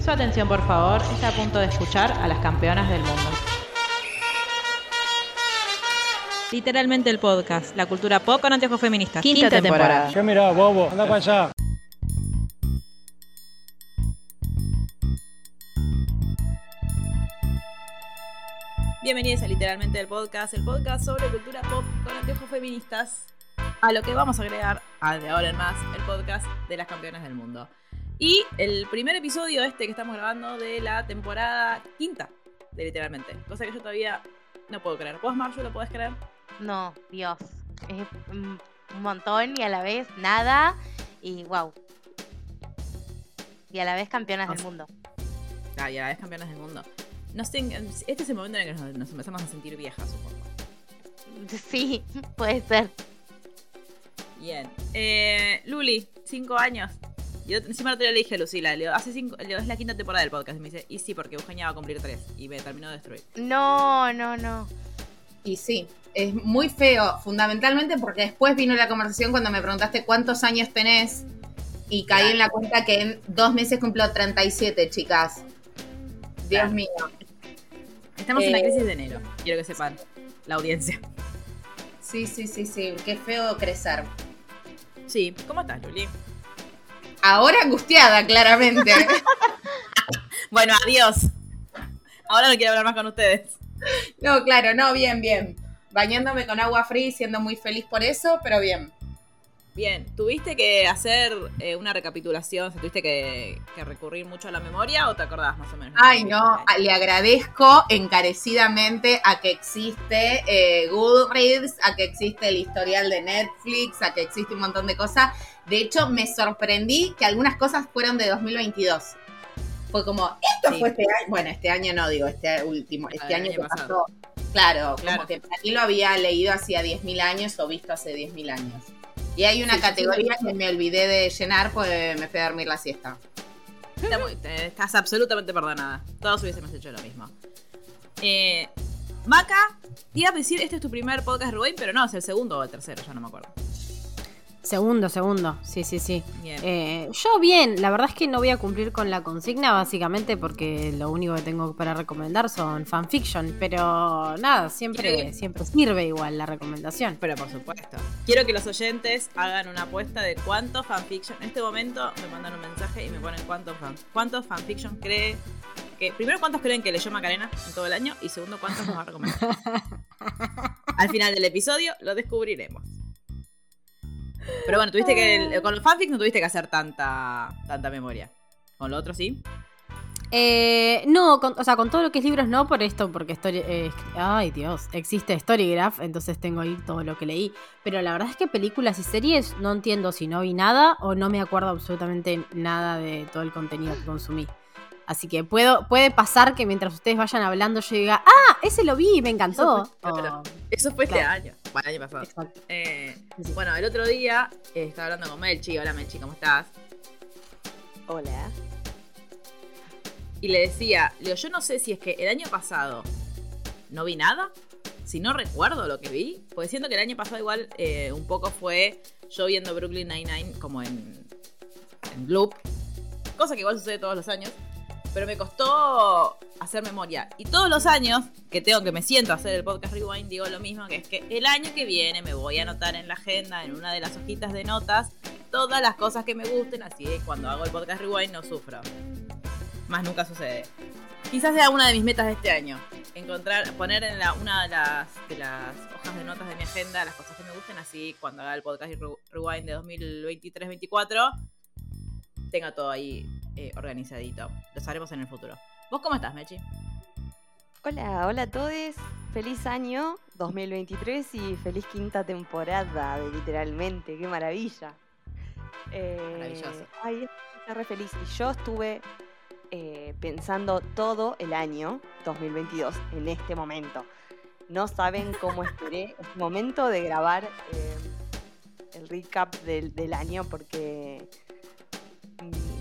Su atención, por favor, está a punto de escuchar a las campeonas del mundo. Literalmente el podcast, la cultura pop con anteojos feministas. Quinta, temporada. ¿Qué mirá, bobo? Anda para allá. Bienvenidos a Literalmente el podcast, el podcast sobre cultura pop con anteojos feministas. A lo que vamos a agregar, a de ahora en más, el podcast de las campeonas del mundo. Y el primer episodio este que estamos grabando de la temporada quinta, de literalmente. Cosa que yo todavía no puedo creer. ¿Vos, Marjo, lo podés creer? No, Dios. Es un montón y a la vez nada. Y wow. Y a la vez campeonas del mundo. Ah, y a la vez campeonas del mundo. No sé, este es el momento en el que nos, nos empezamos a sentir viejas, supongo. Sí, puede ser. Bien. Eh, Luli, cinco años. Yo encima otro día le dije a Lucila, le digo, hace cinco, le digo, es la quinta temporada del podcast. Y me dice, y sí, porque Eugenia va a cumplir tres. Y me terminó de destruir. No, no, no. Y sí, es muy feo, fundamentalmente porque después vino la conversación cuando me preguntaste cuántos años tenés y caí en la cuenta que en dos meses cumplo 37, chicas. Dios Claro. mío. Estamos en la Eh, crisis de enero. Quiero que sepan la audiencia. Sí, sí, sí, sí, qué feo crecer. Sí, ¿cómo estás, Luli? Ahora angustiada, claramente. Bueno, adiós. Ahora no quiero hablar más con ustedes. no, claro, no, bien, bien. Bañándome con agua fría y siendo muy feliz por eso, pero bien. Bien, ¿tuviste que hacer eh, una recapitulación? O sea, ¿Tuviste que, que recurrir mucho a la memoria o te acordás más o menos? Ay, no, le agradezco encarecidamente a que existe eh, Goodreads, a que existe el historial de Netflix, a que existe un montón de cosas. De hecho, me sorprendí que algunas cosas fueron de 2022. Fue como, esto Sí. fue este año. Bueno, este año no, digo, este último, este año año que pasado. pasó. Claro, Claro. como que para mí lo había leído hacía 10.000 años o visto hace 10.000 años. Y hay una Sí, sí, sí, categoría sí. que me olvidé de llenar, pues me fui a dormir la siesta. Estás absolutamente perdonada. Todos hubiésemos hecho lo mismo. Eh, Maca, te iba a decir, este es tu primer podcast, Rubén, pero no, es el segundo o el tercero, ya no me acuerdo. Segundo, segundo. Sí, sí, sí. Bien. Eh, yo bien, la verdad es que no voy a cumplir con la consigna básicamente porque lo único que tengo para recomendar son fanfiction, pero nada, siempre, siempre sirve igual la recomendación. Pero por supuesto. Quiero que los oyentes hagan una apuesta de cuántos fanfiction. En este momento me mandan un mensaje y me ponen cuántos fan, cuántos fanfiction cree que. Primero, cuántos creen que leyó Macarena en todo el año. Y segundo, cuántos nos va a recomendar. Al final del episodio lo descubriremos. Pero bueno, tuviste que. Con los fanfics no tuviste que hacer tanta, tanta memoria. Con lo otro sí. Eh, no, con- o sea, con todo lo que es libros no por esto, porque Story, eh, ay Dios, existe Storygraph, entonces tengo ahí todo lo que leí. Pero la verdad es que películas y series no entiendo si no vi nada o no me acuerdo absolutamente nada de todo el contenido que consumí. Así que puedo, puede pasar que mientras ustedes vayan hablando yo diga, ah, ese lo vi, me encantó. Eso fue- claro. O- Eso fue este año. Bueno, el año pasado. exacto. Eh, Sí. bueno, el otro día eh, estaba hablando con Melchi. Hola Melchi, ¿cómo estás? Hola. Y le decía, Leo, yo no sé si es que el año pasado no vi nada, si no recuerdo lo que vi, porque siento que el año pasado igual eh, un poco fue yo viendo Brooklyn Nine-Nine como en, en loop, cosa que igual sucede todos los años, pero me costó hacer memoria. Y todos los años que tengo que me siento a hacer el podcast Rewind, digo lo mismo, que es que el año que viene me voy a anotar en la agenda, en una de las hojitas de notas, todas las cosas que me gusten, así que cuando hago el podcast Rewind no sufro. Más nunca sucede. Quizás sea una de mis metas de este año. Encontrar, poner en la, una de las, de las hojas de notas de mi agenda las cosas que me gusten, así cuando haga el podcast Re- Rewind de 2023-24, tenga todo ahí eh, organizadito. Lo haremos en el futuro. ¿Vos cómo estás, Mechi? Hola, hola a todos. Feliz año 2023 y feliz quinta temporada literalmente. Qué maravilla. Eh, Maravilloso. Ay, estoy re feliz. Y yo estuve eh, pensando todo el año 2022 en este momento. No saben cómo esperé este momento de grabar eh, el recap del, del año porque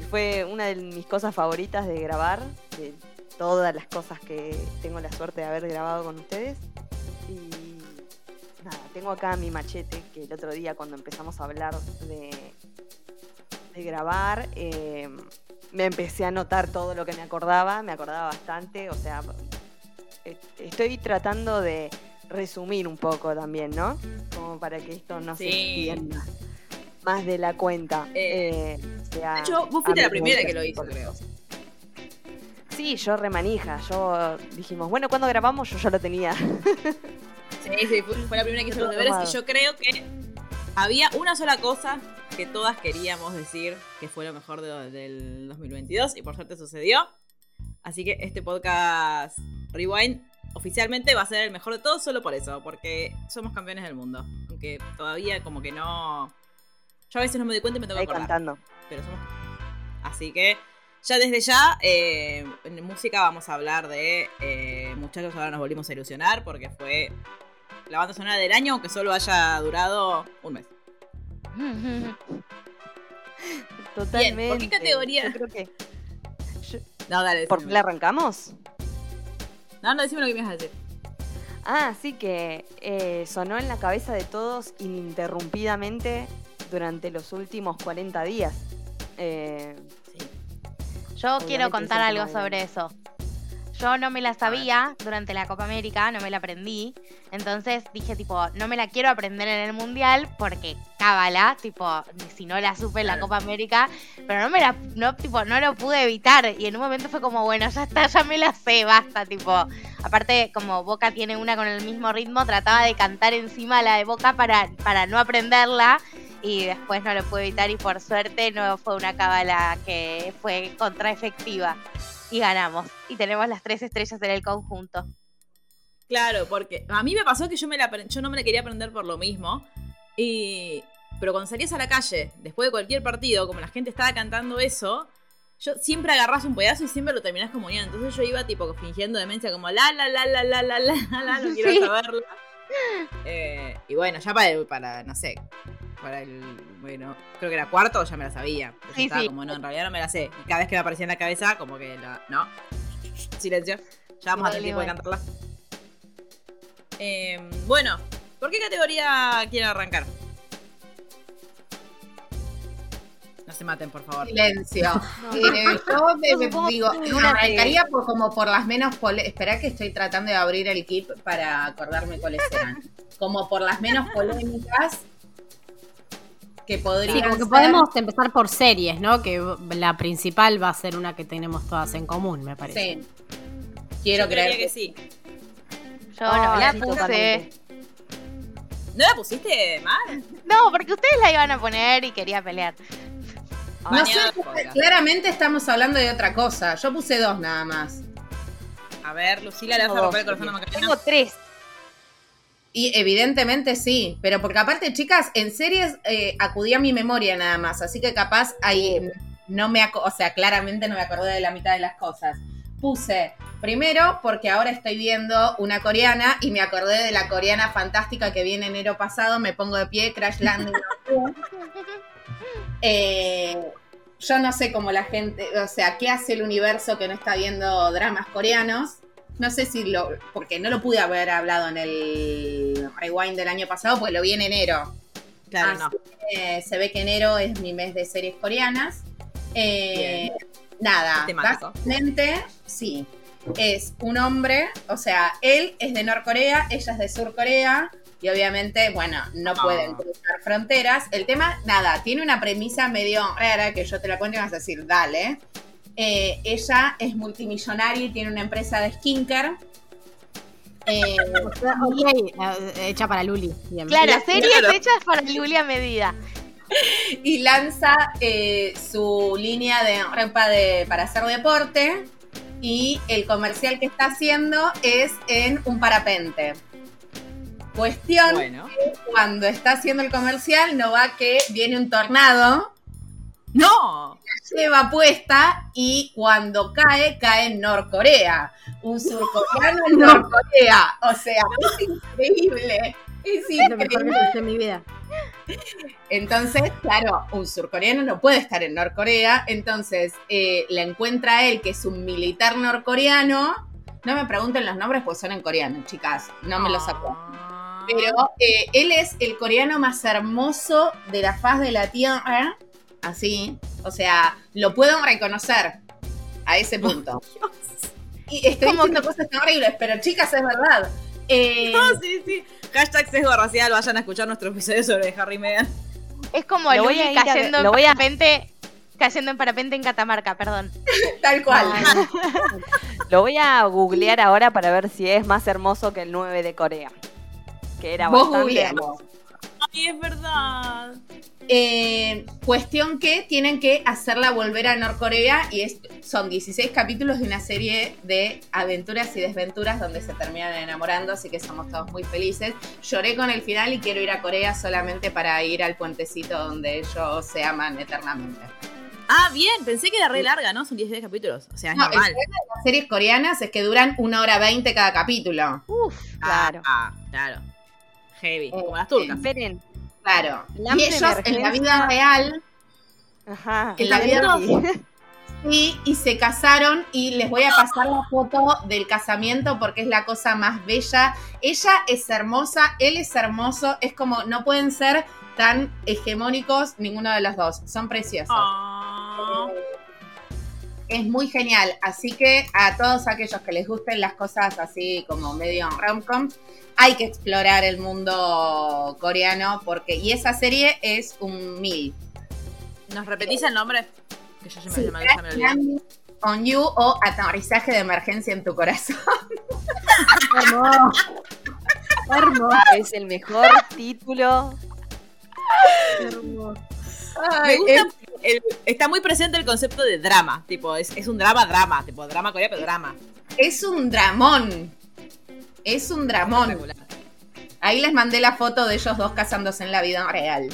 fue una de mis cosas favoritas de grabar, de todas las cosas que tengo la suerte de haber grabado con ustedes. Y nada, tengo acá mi machete que el otro día cuando empezamos a hablar de, de grabar, eh, me empecé a notar todo lo que me acordaba, me acordaba bastante, o sea, eh, estoy tratando de resumir un poco también, ¿no? Como para que esto no se Sí. Más de la cuenta. Eh, Eh, sea, De hecho, vos fuiste la me primera que lo hizo, creo. Sí, yo remanija, yo dijimos, bueno, cuando grabamos yo ya lo tenía. Sí, sí, fue, fue la primera que hizo los deberes y yo creo que había una sola cosa que todas queríamos decir que fue lo mejor de- del 2022 y por suerte sucedió. Así que este podcast Rewind oficialmente va a ser el mejor de todos solo por eso, porque somos campeones del mundo. Aunque todavía como que no... Yo a veces no me doy cuenta y me tengo que Ahí acordar. cantando. pero somos. Así que ya desde ya, eh, en música vamos a hablar de eh, Muchachos, ahora nos volvimos a ilusionar porque fue la banda sonora del año, aunque solo haya durado un mes. Totalmente. ¿por qué categoría? Yo creo que. yo- No, dale, ¿Por qué le arrancamos? No, no, decime lo que me ibas a decir. Ah, sí que eh, sonó en la cabeza de todos ininterrumpidamente durante los últimos 40 días. Eh, Yo Obviamente quiero contar algo sobre eso. Yo no me la sabía durante la Copa América, no me la aprendí. Entonces dije, tipo, no me la quiero aprender en el Mundial porque cábala, tipo, si no la supe en la. Copa América, pero no me la, no, tipo, no lo pude evitar. Y en un momento fue como, bueno, ya está, ya me la sé, basta, tipo. Aparte, como Boca tiene una con el mismo ritmo, trataba de cantar encima la de Boca para, para no aprenderla. Y después no lo pude evitar y por suerte no fue una cábala que fue contraefectiva. Y ganamos. Y tenemos las tres estrellas en el conjunto. Claro, porque a mí me pasó que yo, me la, yo no me la quería aprender por lo mismo. Y, pero cuando salías a la calle, después de cualquier partido, como la gente estaba cantando eso, yo siempre agarrás un pedazo y siempre lo terminás comuniando. Entonces yo iba tipo fingiendo demencia como la la la la la la la la, no quiero Sí. saberla. Eh, y bueno, ya para, para, no sé, para el, bueno, creo que era cuarto ya me la sabía. Sí, estaba sí. como, no, en realidad no me la sé. Y cada vez que me aparecía en la cabeza, como que la, no, silencio. Ya vamos a tener tiempo de cantarla. Eh, bueno, ¿por qué categoría quieren arrancar? No se maten, por favor. Silencio. Eh, yo de- No, supongo digo, arrancaría por, como por las menos Esperá que estoy tratando de abrir el kit para acordarme cuáles eran. Como por las menos polémicas que podrían Sí, como que ser- podemos empezar por series, ¿no? Que la principal va a ser una que tenemos todas en común, me parece. Sí. Quiero Yo creer que sí. Yo no la puse. ¿No la pusiste mal? No, porque ustedes la iban a poner y quería pelear. No sé, claramente estamos hablando de otra cosa. Yo puse dos nada más. A ver, Lucila le vas a romper el corazón a Macarena. Tengo tres. Y evidentemente sí, pero porque aparte, chicas, en series eh, acudí a mi memoria nada más, así que capaz ahí no me, o sea, claramente no me acordé de la mitad de las cosas. Puse primero porque ahora estoy viendo una coreana y me acordé de la coreana fantástica que vi en enero pasado, me pongo de pie, Crash Landing. Eh, yo no sé cómo la gente, o sea, ¿qué hace el universo que no está viendo dramas coreanos? No sé si lo, porque no lo pude haber hablado en el rewind del año pasado, porque lo vi en enero. Claro, Así no. que, se ve que enero es mi mes de series coreanas. Eh, nada, básicamente, sí. Es un hombre, o sea, él es de Norcorea, ella es de Surcorea, y obviamente, bueno, no Ah. pueden cruzar fronteras. El tema, nada, tiene una premisa medio rara que yo te la cuento y vas a decir, dale. Eh, ella es multimillonaria y tiene una empresa de skincare. Eh, Ok, eh, hecha para Luli. Bien. Claro, la- series claro. hechas para Julia Medida. y lanza eh, su línea de ropa de, para hacer deporte y el comercial que está haciendo es en un parapente. Cuestión, Bueno. cuando está haciendo el comercial no va que viene un tornado, ¡No! lleva puesta y cuando cae, cae en Norcorea. Un surcoreano en Norcorea. O sea, es increíble. Es Es lo mejor que increíble. en mi vida. Entonces, claro, un surcoreano no puede estar en Norcorea, entonces eh, la encuentra a él, que es un militar norcoreano. No me pregunten los nombres, pues son en coreano, chicas, no me los acuerdo. Ah. Pero eh, él es el coreano más hermoso de la faz de la tierra, así, O sea, lo puedo reconocer a ese punto. Y estoy Como diciendo cosas tan horribles, pero chicas, es verdad. Eh, No, sí, sí. Hashtag sesgo racial, vayan a escuchar nuestro episodio sobre Harry y Meghan. Es como Lo voy Luli a ir a ver- cayendo en lo voy a- parapente. Cayendo en parapente en Catamarca, perdón. tal cual. Lo voy a googlear ahora para ver si es más hermoso que el 9 de Corea. Que era Vos bastante. Ay, es verdad. Eh, cuestión que tienen que hacerla volver a Norcorea y es- son 16 capítulos de una serie de aventuras y desventuras donde se terminan enamorando, así que somos todos muy felices. Lloré con el final y quiero ir a Corea solamente para ir al puentecito donde ellos se aman eternamente. Ah, bien, pensé que era re larga, ¿no? Son 10 capítulos. O sea, es No, el normal. problema de las series coreanas es que duran una hora 20 cada capítulo. Uf. Claro. Ah, claro. Heavy, Eh, como las turcas. Esperen. Claro. Y ellos en la vida real Ajá. En la vida Sí, y se casaron y les voy a pasar la foto del casamiento porque es la cosa más bella. Ella es hermosa, él es hermoso, es como no pueden ser tan hegemónicos ninguno de los dos, son preciosos. Ah. Es muy genial, así que a todos aquellos que les gusten las cosas así como medio rom-com, hay que explorar el mundo coreano porque y esa serie es un mil. ¿Nos repetís el nombre? Que yo ya me, Sí, ya me- ya me olvidé. Landing on You o Aterrizaje de Emergencia en tu Corazón. Hermoso. Hermoso. Es el mejor título. hermoso. Me gusta, el- está muy presente el concepto de drama. Tipo, es, es un drama, drama. Tipo, drama coreano, pero drama. Es un dramón. Es un dramón. Ahí les mandé la foto de ellos dos casándose en la vida real.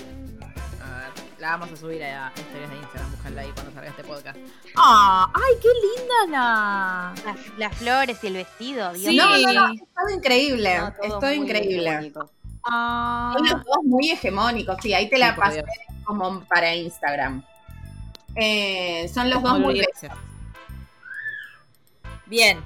A ver, la vamos a subir a historias de Instagram. Búscala ahí cuando salga este podcast. ¡Ah! ¡Ay, qué linda la! Las, las flores y el vestido, Dios Sí. No, no, no, es todo increíble. No, todo es todo muy increíble. Ah. Son los dos muy hegemónicos. Sí, ahí te la Sí, pasé Dios. como para Instagram. Eh, son los dos muy. Bien.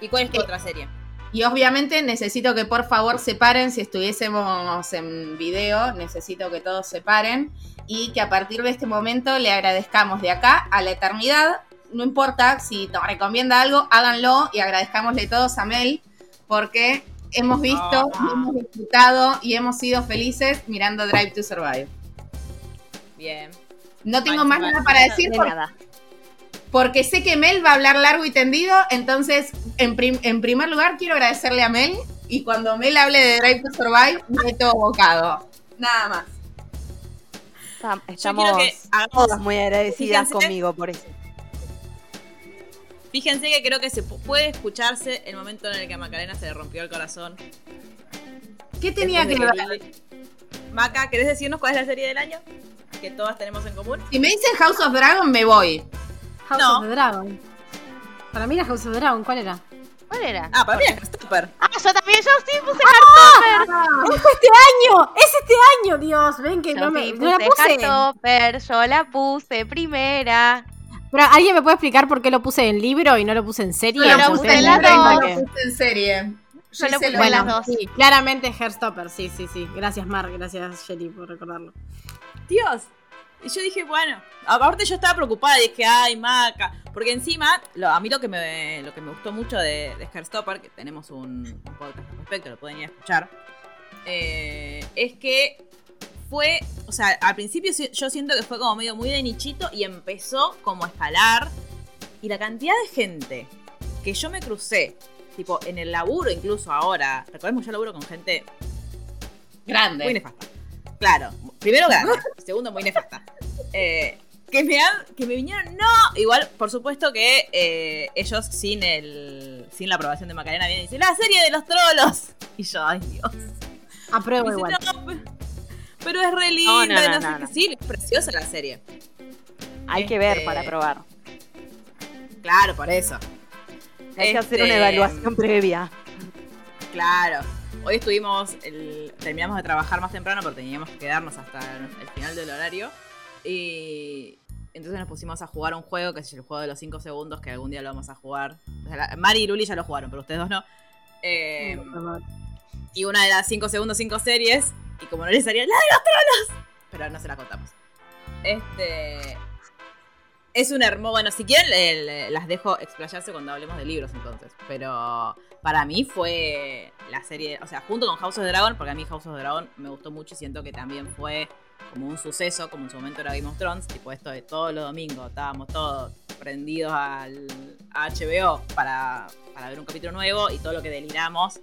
¿Y cuál es tu Eh, otra serie? Y obviamente necesito que por favor se paren, si estuviésemos en video, necesito que todos se paren y que a partir de este momento le agradezcamos de acá a la eternidad. No importa si nos recomienda algo, háganlo y agradezcámosle todos a Mel porque hemos visto, Ah. hemos disfrutado y hemos sido felices mirando Drive to Survive. Bien. No tengo más nada para decir De porque, nada. Porque sé que Mel va a hablar largo y tendido, entonces en, prim- en primer lugar quiero agradecerle a Mel y cuando Mel hable de Drive to Survive, meto bocado. Nada más. Estamos que hagamos. todas muy agradecidas Fíjense. conmigo por eso. Fíjense que creo que se pu- puede escucharse el momento en el que a Macarena se le rompió el corazón. ¿Qué tenía que Después ver? Maca, ¿querés decirnos cuál es la serie del año? Que todas tenemos en común. Si me dicen House of Dragon, me voy. House No. of the Dragon. Para mí era House of the Dragon, ¿cuál era? ¿Cuál era? Ah, para mí es Stopper. Ah, yo también, yo sí puse ¡Es este año! ¡Es este año! Dios, ven que Yo no me. sí No la puse puse. Heartstopper, yo la puse primera. Pero ¿alguien me puede explicar por qué lo puse en libro y no lo puse en serie? Yo lo Porque puse en en no lo- lo puse en serie. Yo lo puse lo en las dos. Sí, claramente Hairstopper, sí, sí, sí. Gracias, Mar, gracias, Shelly, por recordarlo. Dios. Y yo dije, bueno, aparte yo estaba preocupada, dije, ay, Maca. Porque encima, lo- a mí lo que me, lo que me gustó mucho de, de Hairstopper, que tenemos un, un podcast al respecto, lo pueden ir a escuchar, eh, es que fue, o sea, al principio yo siento que fue como medio muy de nichito y empezó como a escalar. Y la cantidad de gente que yo me crucé, tipo en el laburo incluso ahora, recordemos que yo laburo con gente Grande. muy nefasta. Claro, primero grande, segundo muy nefasta. Eh, que me han, que me vinieron, no, igual, por supuesto que eh, ellos sin el, sin la aprobación de Macarena vienen y dicen, la serie de los trolos. Y yo, ay Dios. Apruebo igual. "No, pe- pero es re linda, no, y no, no, sé no, qué". no. Sí, es preciosa la serie. Hay que ver Este- para probar. Claro, por eso. Hay que hacer una Este, evaluación previa. Claro. Hoy estuvimos, el- terminamos de trabajar más temprano porque teníamos que quedarnos hasta el, final del horario. Y entonces nos pusimos a jugar un juego que es el juego de los 5 segundos que algún día lo vamos a jugar. O sea, la- Mari y Luli ya lo jugaron, pero ustedes dos no. Eh, y una de las 5 segundos, 5 series. Y como no les salía la de los tronos, pero no se la contamos. Este. Es un hermoso. Bueno, si quieren, las dejo explayarse cuando hablemos de libros entonces. Pero para mí fue la serie. O sea, junto con House of the Dragon, porque a mí House of the Dragon me gustó mucho y siento que también fue como un suceso, como en su momento era Game of Thrones. Tipo esto de todos los domingos estábamos todos prendidos al HBO para, para ver un capítulo nuevo y todo lo que deliramos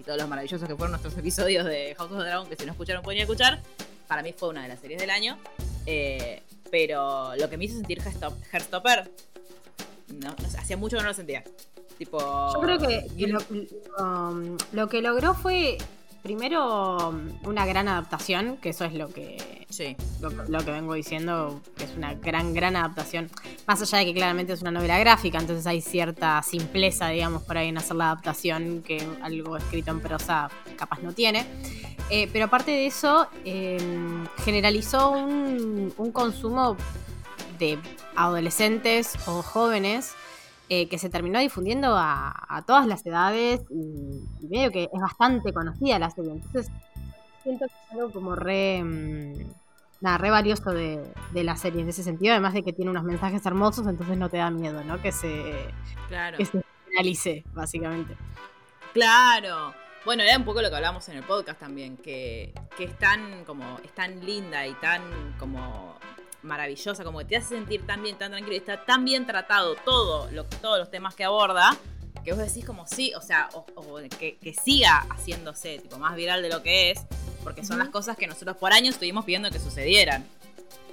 y todos los maravillosos que fueron nuestros episodios de House of the Dragon, que si no escucharon pueden ir a escuchar. Para mí fue una de las series del año. Eh, pero lo que me hizo sentir Heartstop- Heartstopper, no, no hacía mucho que no lo sentía. Tipo. Yo creo que, que lo, um, lo que logró fue primero um, una gran adaptación, que eso es lo que Sí, lo, lo que vengo diciendo, que es una gran, gran adaptación. Más allá de que claramente es una novela gráfica, entonces hay cierta simpleza, digamos, por ahí en hacer la adaptación que algo escrito en prosa capaz no tiene. Eh, pero aparte de eso, eh, generalizó un, un consumo de adolescentes o jóvenes eh, que se terminó difundiendo a, a todas las edades y, y medio que es bastante conocida la serie. Entonces, siento que es algo como re. mm, nada, re valioso de, de la serie en ese sentido, además de que tiene unos mensajes hermosos, entonces no te da miedo, ¿no? Que se, claro. que se generalice, básicamente. Claro. Bueno, era un poco lo que hablamos en el podcast también, que, que es tan como, es tan linda y tan como maravillosa, como que te hace sentir tan bien, tan tranquilo, y está tan bien tratado todo, lo, todos los temas que aborda, que vos decís como sí, o sea, o, o que, que siga haciéndose, tipo, más viral de lo que es, porque son las cosas que nosotros por años estuvimos pidiendo que sucedieran.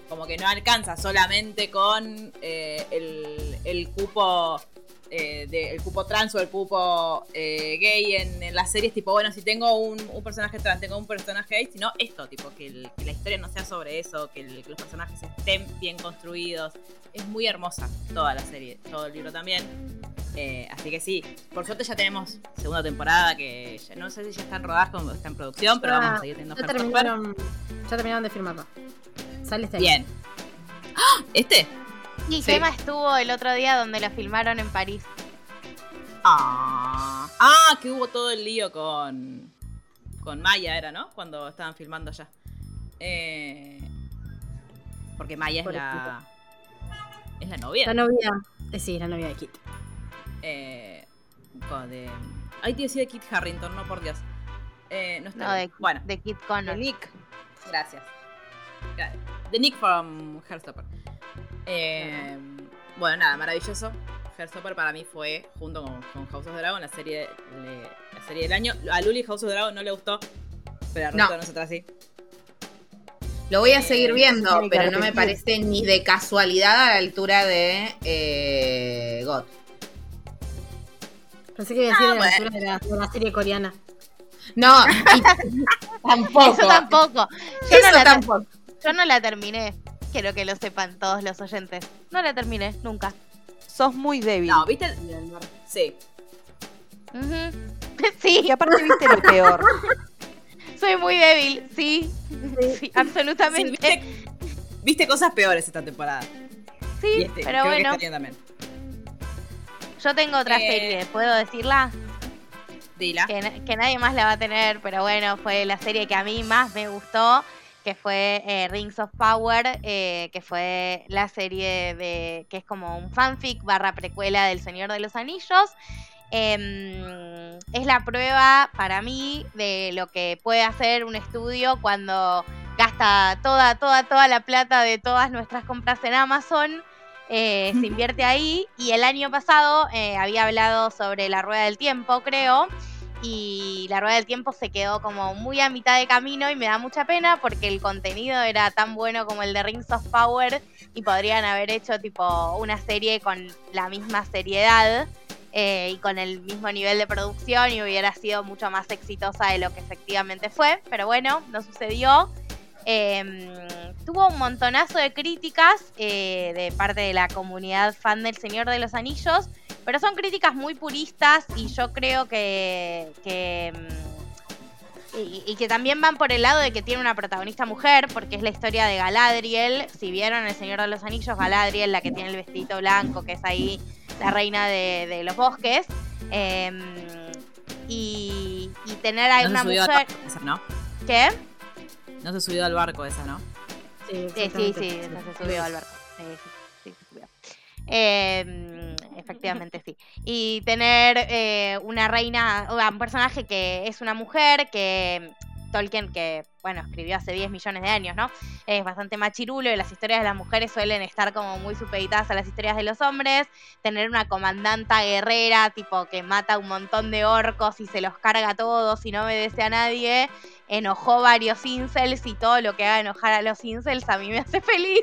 Como que no alcanza solamente con eh, el, el cupo eh, de- el cupo trans o el cupo eh, gay en, en las series, tipo, bueno, si tengo un, un personaje trans, tengo un personaje gay, sino esto, tipo, que, el- que la historia no sea sobre eso, que, el- que los personajes estén bien construidos. Es muy hermosa toda la serie, todo el libro también. Eh, así que sí, por suerte ya tenemos segunda temporada que ya, no sé si ya está en rodaje o está en producción, pero vamos a seguir teniendo Ya terminaron, ya terminaron de filmarlo. Sale este. Bien. ¡Ah! ¿Este? Y Sí. Gema estuvo el otro día donde la filmaron en París. Ah, ah, que hubo todo el lío con. Con Maya, era, ¿no? Cuando estaban filmando allá. Eh, porque Maya es la. Es la novia. La novia. eh, sí, la novia de Kit. Eh, de. Ay, te decía de Kit Harrington, no por Dios. Eh, no está No, de, Bueno, de Kit de Connor. Nick. Gracias. Gra- De Nick from Heartstopper. Eh, bueno, nada, maravilloso. Heartstopper para mí fue, junto con, con House of Dragon, la serie, la serie del año. A Luli House of Dragon no le gustó, pero al No. nosotras sí. Lo voy a seguir viendo, pero no me parece ni de casualidad a la altura de eh, God. Pensé que iba a decir Ah, de la bueno. altura de la, de la serie coreana. No, y- tampoco. Eso tampoco. Yo Eso no, la, tampoco. yo no la terminé. Quiero que lo sepan todos los oyentes. No la terminé, nunca. Sos muy débil. No, ¿viste? el- Sí. Sí, Y aparte viste lo peor. soy muy débil, sí. Sí, Sí, absolutamente. ¿viste, viste cosas peores esta temporada. Sí, Y este, pero creo que bueno, este también. yo tengo otra Eh, serie, ¿puedo decirla? Dila. que, que nadie más la va a tener, pero bueno, fue la serie que a mí más me gustó, que fue eh, Rings of Power, eh, que fue la serie de que es como un fanfic barra precuela del Señor de los Anillos. Em, es la prueba para mí de lo que puede hacer un estudio cuando gasta toda, toda, toda la plata de todas nuestras compras en Amazon. eh, se invierte ahí y el año pasado eh, había hablado sobre la rueda del tiempo, creo, y la rueda del tiempo se quedó como muy a mitad de camino y me da mucha pena porque el contenido era tan bueno como el de Rings of Power y podrían haber hecho tipo una serie con la misma seriedad eh, y con el mismo nivel de producción y hubiera sido mucho más exitosa de lo que efectivamente fue, pero bueno, no sucedió. Em, tuvo un montonazo de críticas eh, de parte de la comunidad fan del Señor de los Anillos, pero son críticas muy puristas y yo creo que, que, mm, y, y que también van por el lado de que tiene una protagonista mujer, porque es la historia de Galadriel. Si vieron El Señor de los Anillos, Galadriel, la que tiene el vestidito blanco, que es ahí la reina de, de los bosques. em, y, y tener a No se una mujer. esa, ¿no? ¿Qué? No se subió al barco esa, ¿no? Sí, sí, exactamente. sí, esa se subió al barco. Sí, sí, sí. Eh, efectivamente, sí. Y tener eh, una reina, o un personaje que es una mujer, que Tolkien, que bueno, escribió hace 10 millones de años, ¿no? Es bastante machirulo y las historias de las mujeres suelen estar como muy supeditadas a las historias de los hombres. Tener una comandanta guerrera, tipo que mata un montón de orcos y se los carga a todos y no obedece a nadie. Enojó varios incels y todo lo que haga enojar a los incels a mí me hace feliz.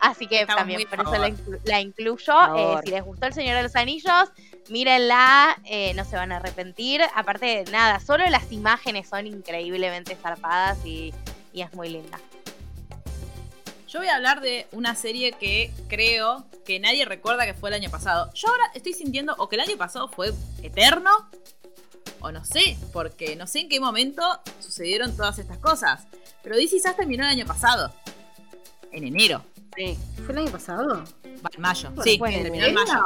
Así que Estamos también por eso la, inclu- la incluyo. Eh, si les gustó El Señor de los Anillos, mírenla, eh, no se van a arrepentir. Aparte, nada, solo las imágenes son increíblemente zarpadas y, y es muy linda. Yo voy a hablar de una serie que creo que nadie recuerda que fue el año pasado. Yo ahora estoy sintiendo o que el año pasado fue eterno, o no sé, porque no sé en qué momento sucedieron todas estas cosas. Pero DC Sass terminó el año pasado. En enero. Sí. ¿Fue el año pasado? Va, en mayo. Sí, fue en terminó en mayo.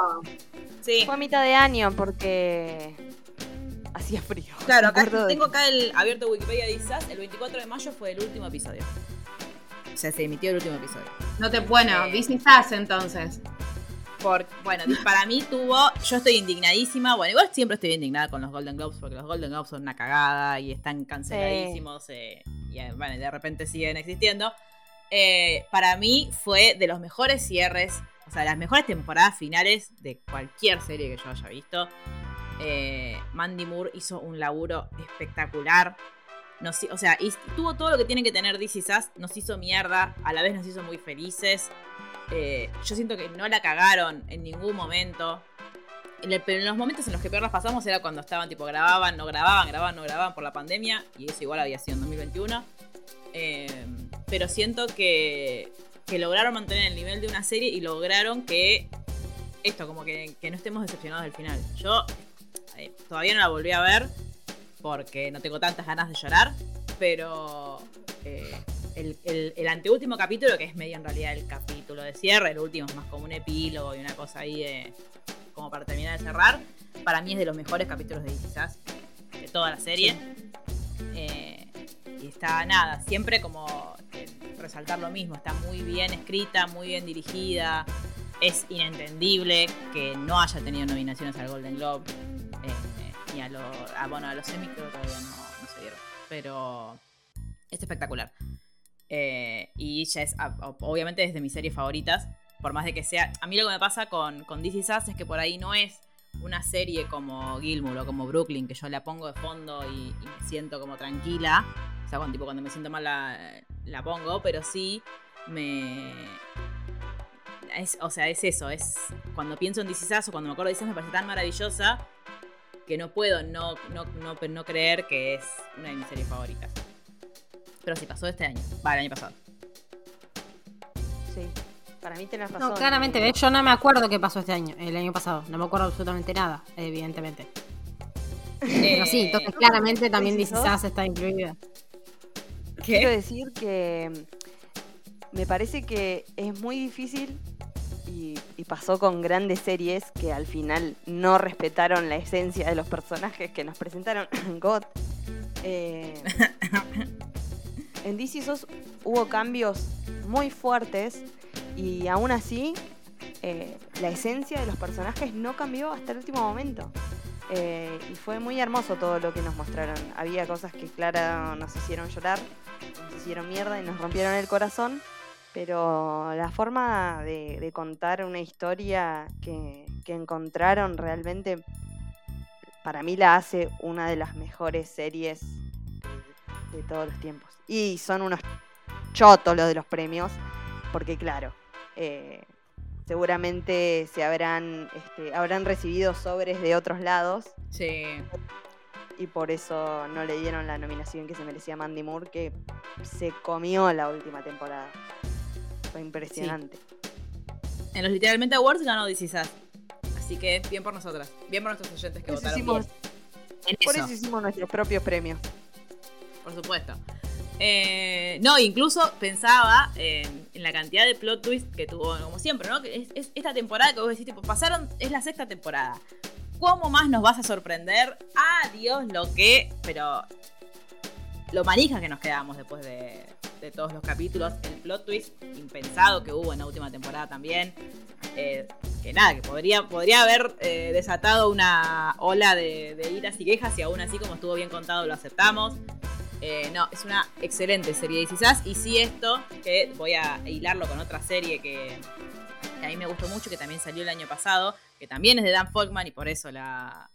Sí. Fue a mitad de año porque hacía frío. Claro, acá de- tengo acá el abierto Wikipedia de DC Sass. El 24 de mayo fue el último episodio. O sea, se emitió el último episodio. No te, bueno, Eh. DC Sass entonces. Por, bueno, para mí tuvo. Yo estoy indignadísima. Bueno, igual siempre estoy indignada con los Golden Globes porque los Golden Globes son una cagada y están canceladísimos. eh, y eh, bueno, de repente siguen existiendo. Eh, para mí fue de los mejores cierres, o sea, las mejores temporadas finales de cualquier serie que yo haya visto. Eh, Mandy Moore hizo un laburo espectacular. Nos o sea, tuvo todo lo que tiene que tener DC Sass. Nos hizo mierda, a la vez nos hizo muy felices. Eh, yo siento que no la cagaron en ningún momento. En el- en los momentos en los que peor las pasamos era cuando estaban tipo grababan, no grababan, grababan, no grababan por la pandemia. Y eso igual había sido en 2021. Eh, pero siento que, que lograron mantener el nivel de una serie y lograron que esto, como que, que no estemos decepcionados del final. Yo eh, todavía no la volví a ver porque no tengo tantas ganas de llorar, pero eh, el, el- el anteúltimo capítulo, que es medio en realidad el capítulo de cierre, el último es más como un epílogo y una cosa ahí de- como para terminar de cerrar, para mí es de los mejores capítulos de quizás de toda la serie. Eh, y está nada, siempre como eh, resaltar lo mismo, está muy bien escrita, muy bien dirigida. Es inentendible que no haya tenido nominaciones al Golden Globe. eh, ni a, lo, a, bueno, a los Emmy todavía no, se dieron. Pero es espectacular. Eh, y ya es, a- o- obviamente es de mis series favoritas. Por más de que sea. A mí lo que me pasa con, con This Is Us es que por ahí no es una serie como Gilmour o como Brooklyn, que yo la pongo de fondo y, me siento como tranquila. O sea, cuando, tipo, cuando me siento mal la, pongo, pero sí me. es- o sea, es eso, es. Cuando pienso en This Is Us o cuando me acuerdo de Us me parece tan maravillosa que no puedo no, no, no, no creer que es una de mis series favoritas. Pero sí, pasó este año. Va, el año pasado. Sí. Para mí tenés razón. No, claramente, eh, ¿ves? yo no me acuerdo qué pasó este año, el año pasado. No me acuerdo absolutamente nada, evidentemente. Pero sí, Eh, entonces claramente también. Sass está incluida. Quiero decir que me parece que es muy difícil y, y pasó con grandes series que al final no respetaron la esencia de los personajes que nos presentaron. God. Eh, en DC SOS hubo cambios muy fuertes y aún así eh, la esencia de los personajes no cambió hasta el último momento. Eh, y fue muy hermoso todo lo que nos mostraron. Había cosas que, claro, nos hicieron llorar, nos hicieron mierda y nos rompieron el corazón. Pero la forma de, contar una historia que, que encontraron realmente, para mí la hace una de las mejores series de, de todos los tiempos. Y son unos chotos los de los premios, porque claro, eh, seguramente se habrán, este, habrán recibido sobres de otros lados Sí. y por eso no le dieron la nominación que se merecía Mandy Moore, que se comió la última temporada. Fue impresionante. En los Literalmente Awards ganó Sass. Así que bien por nosotras. Bien por nuestros oyentes que Por eso votaron hicimos- Por eso, eso hicimos nuestros propios premios. por supuesto. Eh, no, incluso pensaba en, en la cantidad de plot twist que tuvo, como siempre, ¿no? Esta temporada que vos decís, tipo, pasaron, es la sexta temporada. ¿Cómo más nos vas a sorprender? Dios, lo que. Pero. Lo manijas que nos quedamos después de, todos los capítulos, el plot twist impensado que hubo en la última temporada también. Eh, que nada, que podría, podría haber eh, desatado una ola de, de, iras y quejas y aún así como estuvo bien contado lo aceptamos. Eh, no, es una excelente serie de quizás y sí esto, que voy a hilarlo con otra serie que, a mí me gustó mucho, que también salió el año pasado, que también es de Dan Folkman y por eso la,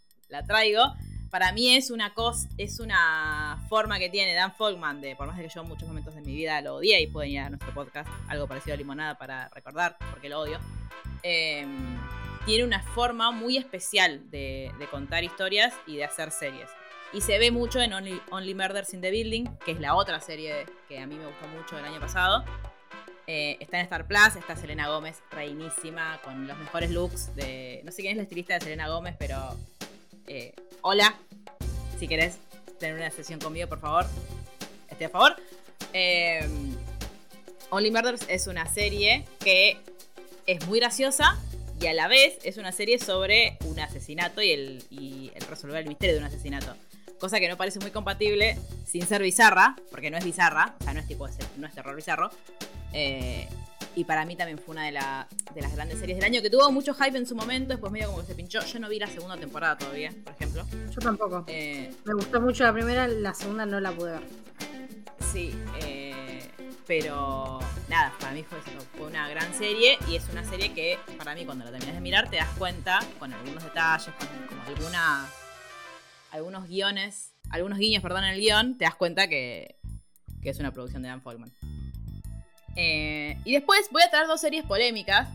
traigo. Para mí es una cosa, es una forma que tiene Dan Folkman de, por más de que yo en muchos momentos de mi vida lo odié y pueden ir a nuestro podcast, algo parecido a Limonada para recordar, porque lo odio. Eh, tiene una forma muy especial de, contar historias y de hacer series. Y se ve mucho en Only, Only, Murders in the Building, que es la otra serie que a mí me gustó mucho el año pasado. Eh, está en Star Plus, está Selena Gómez, reinísima, con los mejores looks de... No sé quién es la estilista de Selena Gómez, pero... Eh, hola, si querés tener una sesión conmigo, por favor, estoy a favor. Eh, Only Murders es una serie que es muy graciosa y a la vez es una serie sobre un asesinato y el, y el resolver el misterio de un asesinato. Cosa que no parece muy compatible sin ser bizarra, porque no es bizarra, o sea, no es tipo no es terror bizarro. Eh, y para mí también fue una de, la, de, las grandes series del año que tuvo mucho hype en su momento, después medio como que se pinchó. Yo no vi la segunda temporada todavía, por ejemplo. Yo tampoco. Eh, Me gustó mucho la primera, la segunda no la pude ver. Sí, eh, pero nada, para mí fue, fue una gran serie y es una serie que para mí cuando la terminas de mirar te das cuenta con algunos detalles, con, con algunas, algunos guiones, algunos guiños, perdón, en el guion, te das cuenta que, es una producción de Dan Folkman. Eh, y después voy a traer dos series polémicas,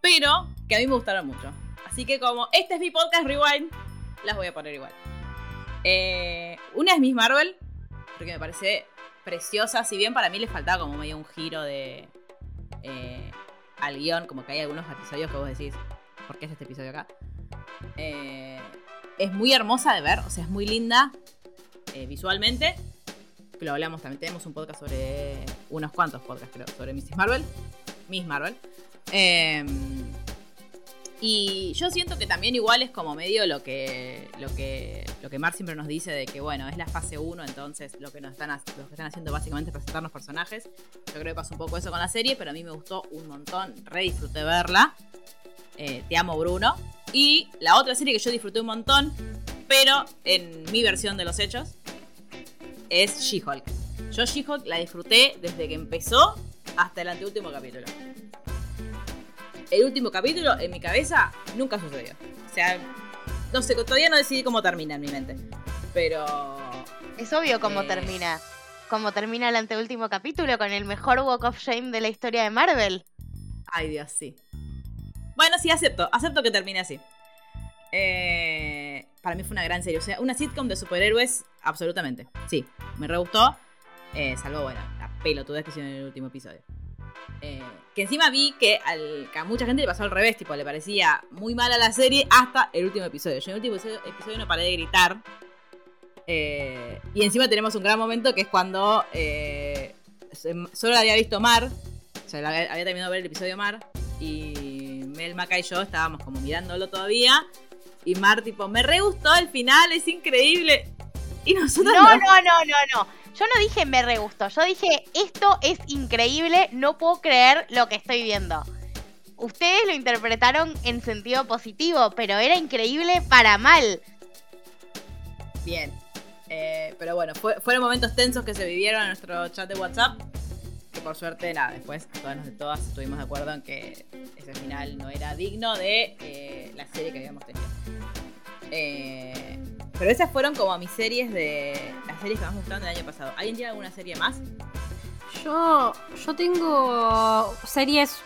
pero que a mí me gustaron mucho. Así que como este es mi podcast Rewind, las voy a poner igual. Eh, una es Miss Marvel, porque me parece preciosa, si bien para mí le faltaba como medio un giro de eh, al guion, como que hay algunos episodios que vos decís, ¿por qué es este episodio acá? Eh, es muy hermosa de ver, o sea, es muy linda eh, visualmente. Lo hablamos también, tenemos un podcast sobre unos cuantos podcasts, creo, sobre Mrs. Marvel. Miss Marvel. Eh, y yo siento que también igual es como medio lo que, lo que, lo que Mar siempre nos dice de que, bueno, es la fase 1, entonces lo que, nos están, lo que están haciendo básicamente es presentarnos personajes. Yo creo que pasa un poco eso con la serie, pero a mí me gustó un montón, re disfruté verla. Eh, Te amo Bruno. Y la otra serie que yo disfruté un montón, pero en mi versión de los hechos, es She-Hulk. Yo She-Hulk la disfruté desde que empezó hasta el anteúltimo capítulo el último capítulo en mi cabeza nunca sucedió. O sea, no sé, todavía no decidí cómo termina en mi mente. Pero. Es obvio cómo Eh. termina. Cómo termina el anteúltimo capítulo con el mejor Walk of Shame de la historia de Marvel. Ay, Dios, sí. Bueno, sí, acepto. Acepto que termine así. Eh, para mí fue una gran serie. O sea, una sitcom de superhéroes, absolutamente. Sí, me re. Eh, salvo, bueno, la pelotudez que hicieron en el último episodio. Eh, que encima vi que, a mucha gente le pasó al revés, tipo, le parecía muy mala la serie hasta el último episodio. Yo en el último episodio, no paré de gritar. Eh, y encima tenemos un gran momento que es cuando solo la había visto Mar. O sea, había, había terminado de ver el episodio Mar. Y Mel, Maca y yo estábamos como mirándolo todavía. Y Mar, tipo, me re gustó el final, es increíble. Y No, nosotros no, no, no, no. Yo no dije me re gustó. Yo dije esto es increíble. No puedo creer lo que estoy viendo. Ustedes lo interpretaron en sentido positivo, pero era increíble para mal. Bien. Eh, pero bueno, fue- fueron momentos tensos que se vivieron en nuestro chat de WhatsApp. Que por suerte, nada, después todas, todas estuvimos de acuerdo en que ese final no era digno de eh, la serie que habíamos tenido. Eh, pero esas fueron como mis series de. Las series que más gustaron del año pasado. ¿Alguien tiene alguna serie más? Yo, yo tengo series,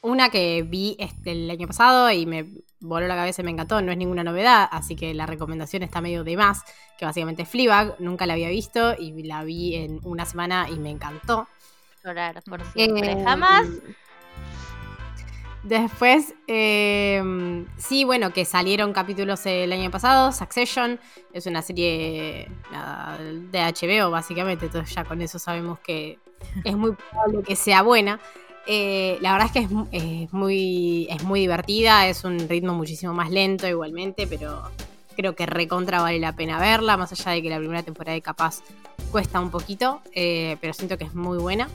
una que vi este, el año pasado y me voló la cabeza y me encantó, no es ninguna novedad, así que la recomendación está medio de más, que básicamente es Fleabag, nunca la había visto y la vi en una semana y me encantó. Llorar por siempre. Eh, Jamás. Después, eh, sí, bueno, que salieron capítulos el año pasado. Succession es una serie nada, de HBO, básicamente. Entonces, ya con eso sabemos que es muy probable que sea buena. Eh, la verdad es que es muy, es muy divertida. Es un ritmo muchísimo más lento, igualmente, pero creo que recontra vale la pena verla, más allá de que la primera temporada de capaz cuesta un poquito, eh, pero siento que es muy buena.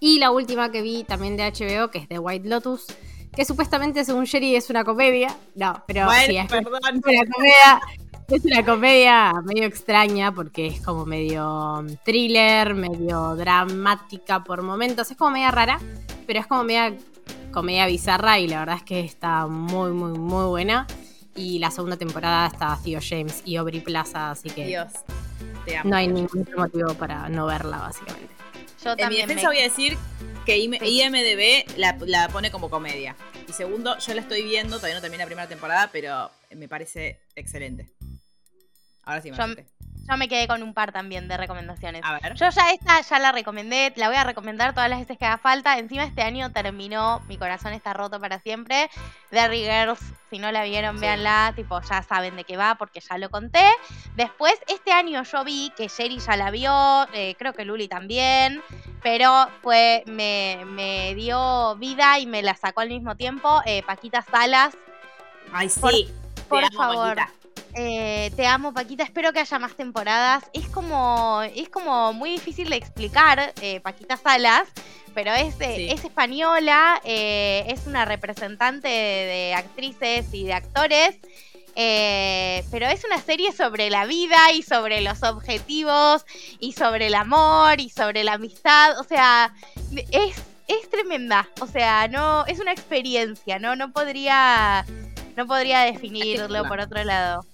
Y la última que vi también de HBO, que es The White Lotus, que supuestamente según Jerry es una comedia. No, pero Bueno, sí, es perdón. una comedia. Es una comedia medio extraña porque es como medio mm, thriller, medio dramática por momentos. Es como media rara, pero es como media comedia bizarra y la verdad es que está muy, muy, muy buena. Y la segunda temporada está Theo James y Aubrey Plaza, así que Dios, te amo. no hay ningún motivo para no verla, básicamente. Yo En mi defensa me- voy a decir que. IMDB la, la pone como comedia. Y segundo, yo la estoy viendo, todavía no terminé la primera temporada, pero me parece excelente. Ahora sí me Yo- me quedé con un par también de recomendaciones. A ver. Yo ya esta ya la recomendé, la voy a recomendar todas las veces que haga falta. Encima este año terminó Mi corazón está roto para siempre. Derry Girls, si no la vieron, Sí. véanla, tipo ya saben de qué va porque ya lo conté. Después, este año yo vi que Sherry ya la vio, eh, creo que Luli también, pero fue, me, me dio vida y me la sacó al mismo tiempo. eh, Paquita Salas, Ay, sí. por- Te por amo, favor. Paquita. Eh, te amo, Paquita. Espero que haya más temporadas. Es como, es como muy difícil de explicar, eh, Paquita Salas, pero es, eh, Sí. es española, eh, es una representante de, de actrices y de actores. eh, pero es una serie sobre la vida y sobre los objetivos y sobre el amor y sobre la amistad. O sea, es, es tremenda. O sea, no, es una experiencia, ¿no? No podría, no podría definirlo por otro lado.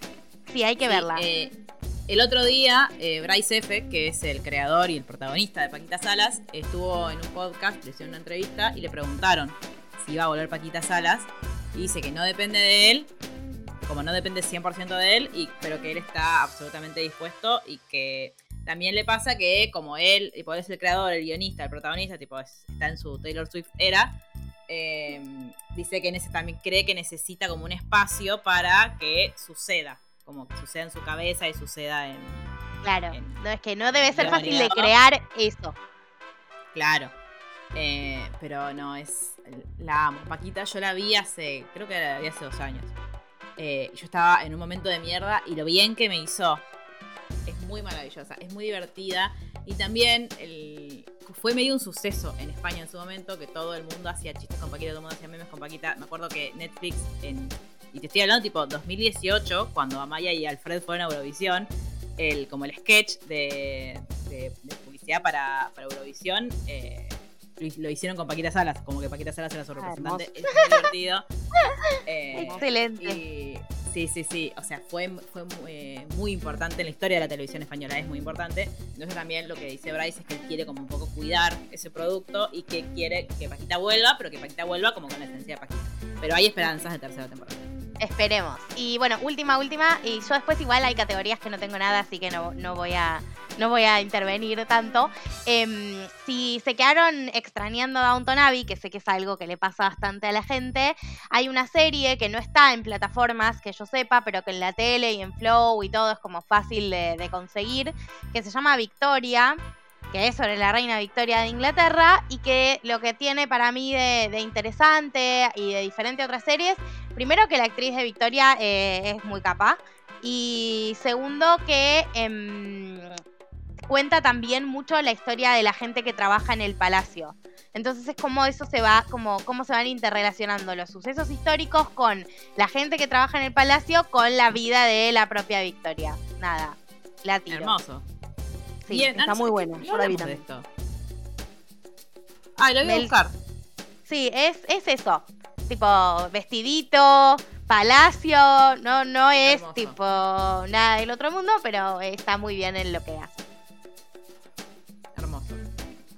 Hay que Sí, verla. eh, el otro día, eh, Bryce F., que es el creador y el protagonista de Paquita Salas, estuvo en un podcast, le hicieron una entrevista y le preguntaron si iba a volver Paquita Salas. Y dice que no depende de él, como no depende 100% de él, y, pero que él está absolutamente dispuesto y que también le pasa que como él, y es el creador, el guionista, el protagonista, tipo es- está en su Taylor Swift era, eh, dice que también cree que necesita como un espacio para que suceda, como que suceda en su cabeza y suceda en... claro. en- No, es que no debe ser fácil de crear eso. Claro. Eh, pero no, es. La amo. Paquita, yo la vi hace. Creo que la vi hace dos años. Eh, yo estaba en un momento de mierda y lo bien que me hizo. Es muy maravillosa, es muy divertida. Y también el, fue medio un suceso en España en su momento que todo el mundo hacía chistes con Paquita, todo el mundo hacía memes con Paquita. Me acuerdo que Netflix, en, y te estoy hablando tipo 2018, cuando Amaya y Alfred fueron a Eurovisión, el, como el sketch de, de- de publicidad para, para Eurovisión, eh, lo, hicieron con Paquita Salas, como que Paquita Salas era su Ah, representante. Es muy divertido. Eh, Excelente. y- sí, sí, sí. O sea, fue, fue muy, eh, muy importante en la historia de la televisión española, es muy importante. Entonces también lo que dice Bryce es que él quiere como un poco cuidar ese producto y que quiere que Paquita vuelva, pero que Paquita vuelva como con la esencia de Paquita. Pero hay esperanzas de tercera temporada. Esperemos. Y bueno, última, última. Y yo después igual hay categorías que no tengo nada, así que no, no voy a. No voy a intervenir tanto. Em, si se quedaron extrañando Downton Abbey, que sé que es algo que le pasa bastante a la gente, hay una serie que no está en plataformas que yo sepa, pero que en la tele y en Flow y todo es como fácil de, de conseguir, que se llama Victoria, que es sobre la reina Victoria de Inglaterra y que lo que tiene para mí de, interesante y de diferente a otras series primero que la actriz de Victoria eh, es muy capaz. Y segundo que em, cuenta también mucho la historia de la gente que trabaja en el palacio. Entonces es como eso se va, como cómo se van interrelacionando los sucesos históricos con la gente que trabaja en el palacio con la vida de la propia Victoria. Nada, la. Hermoso. Sí. Bien, está muy sé, buena, no yo la vi esto. Ah, lo voy a buscar. Sí, es, es eso. Tipo, vestidito, palacio, no, no es Hermoso. tipo nada del otro mundo, pero está muy bien en lo que hace. Hermoso.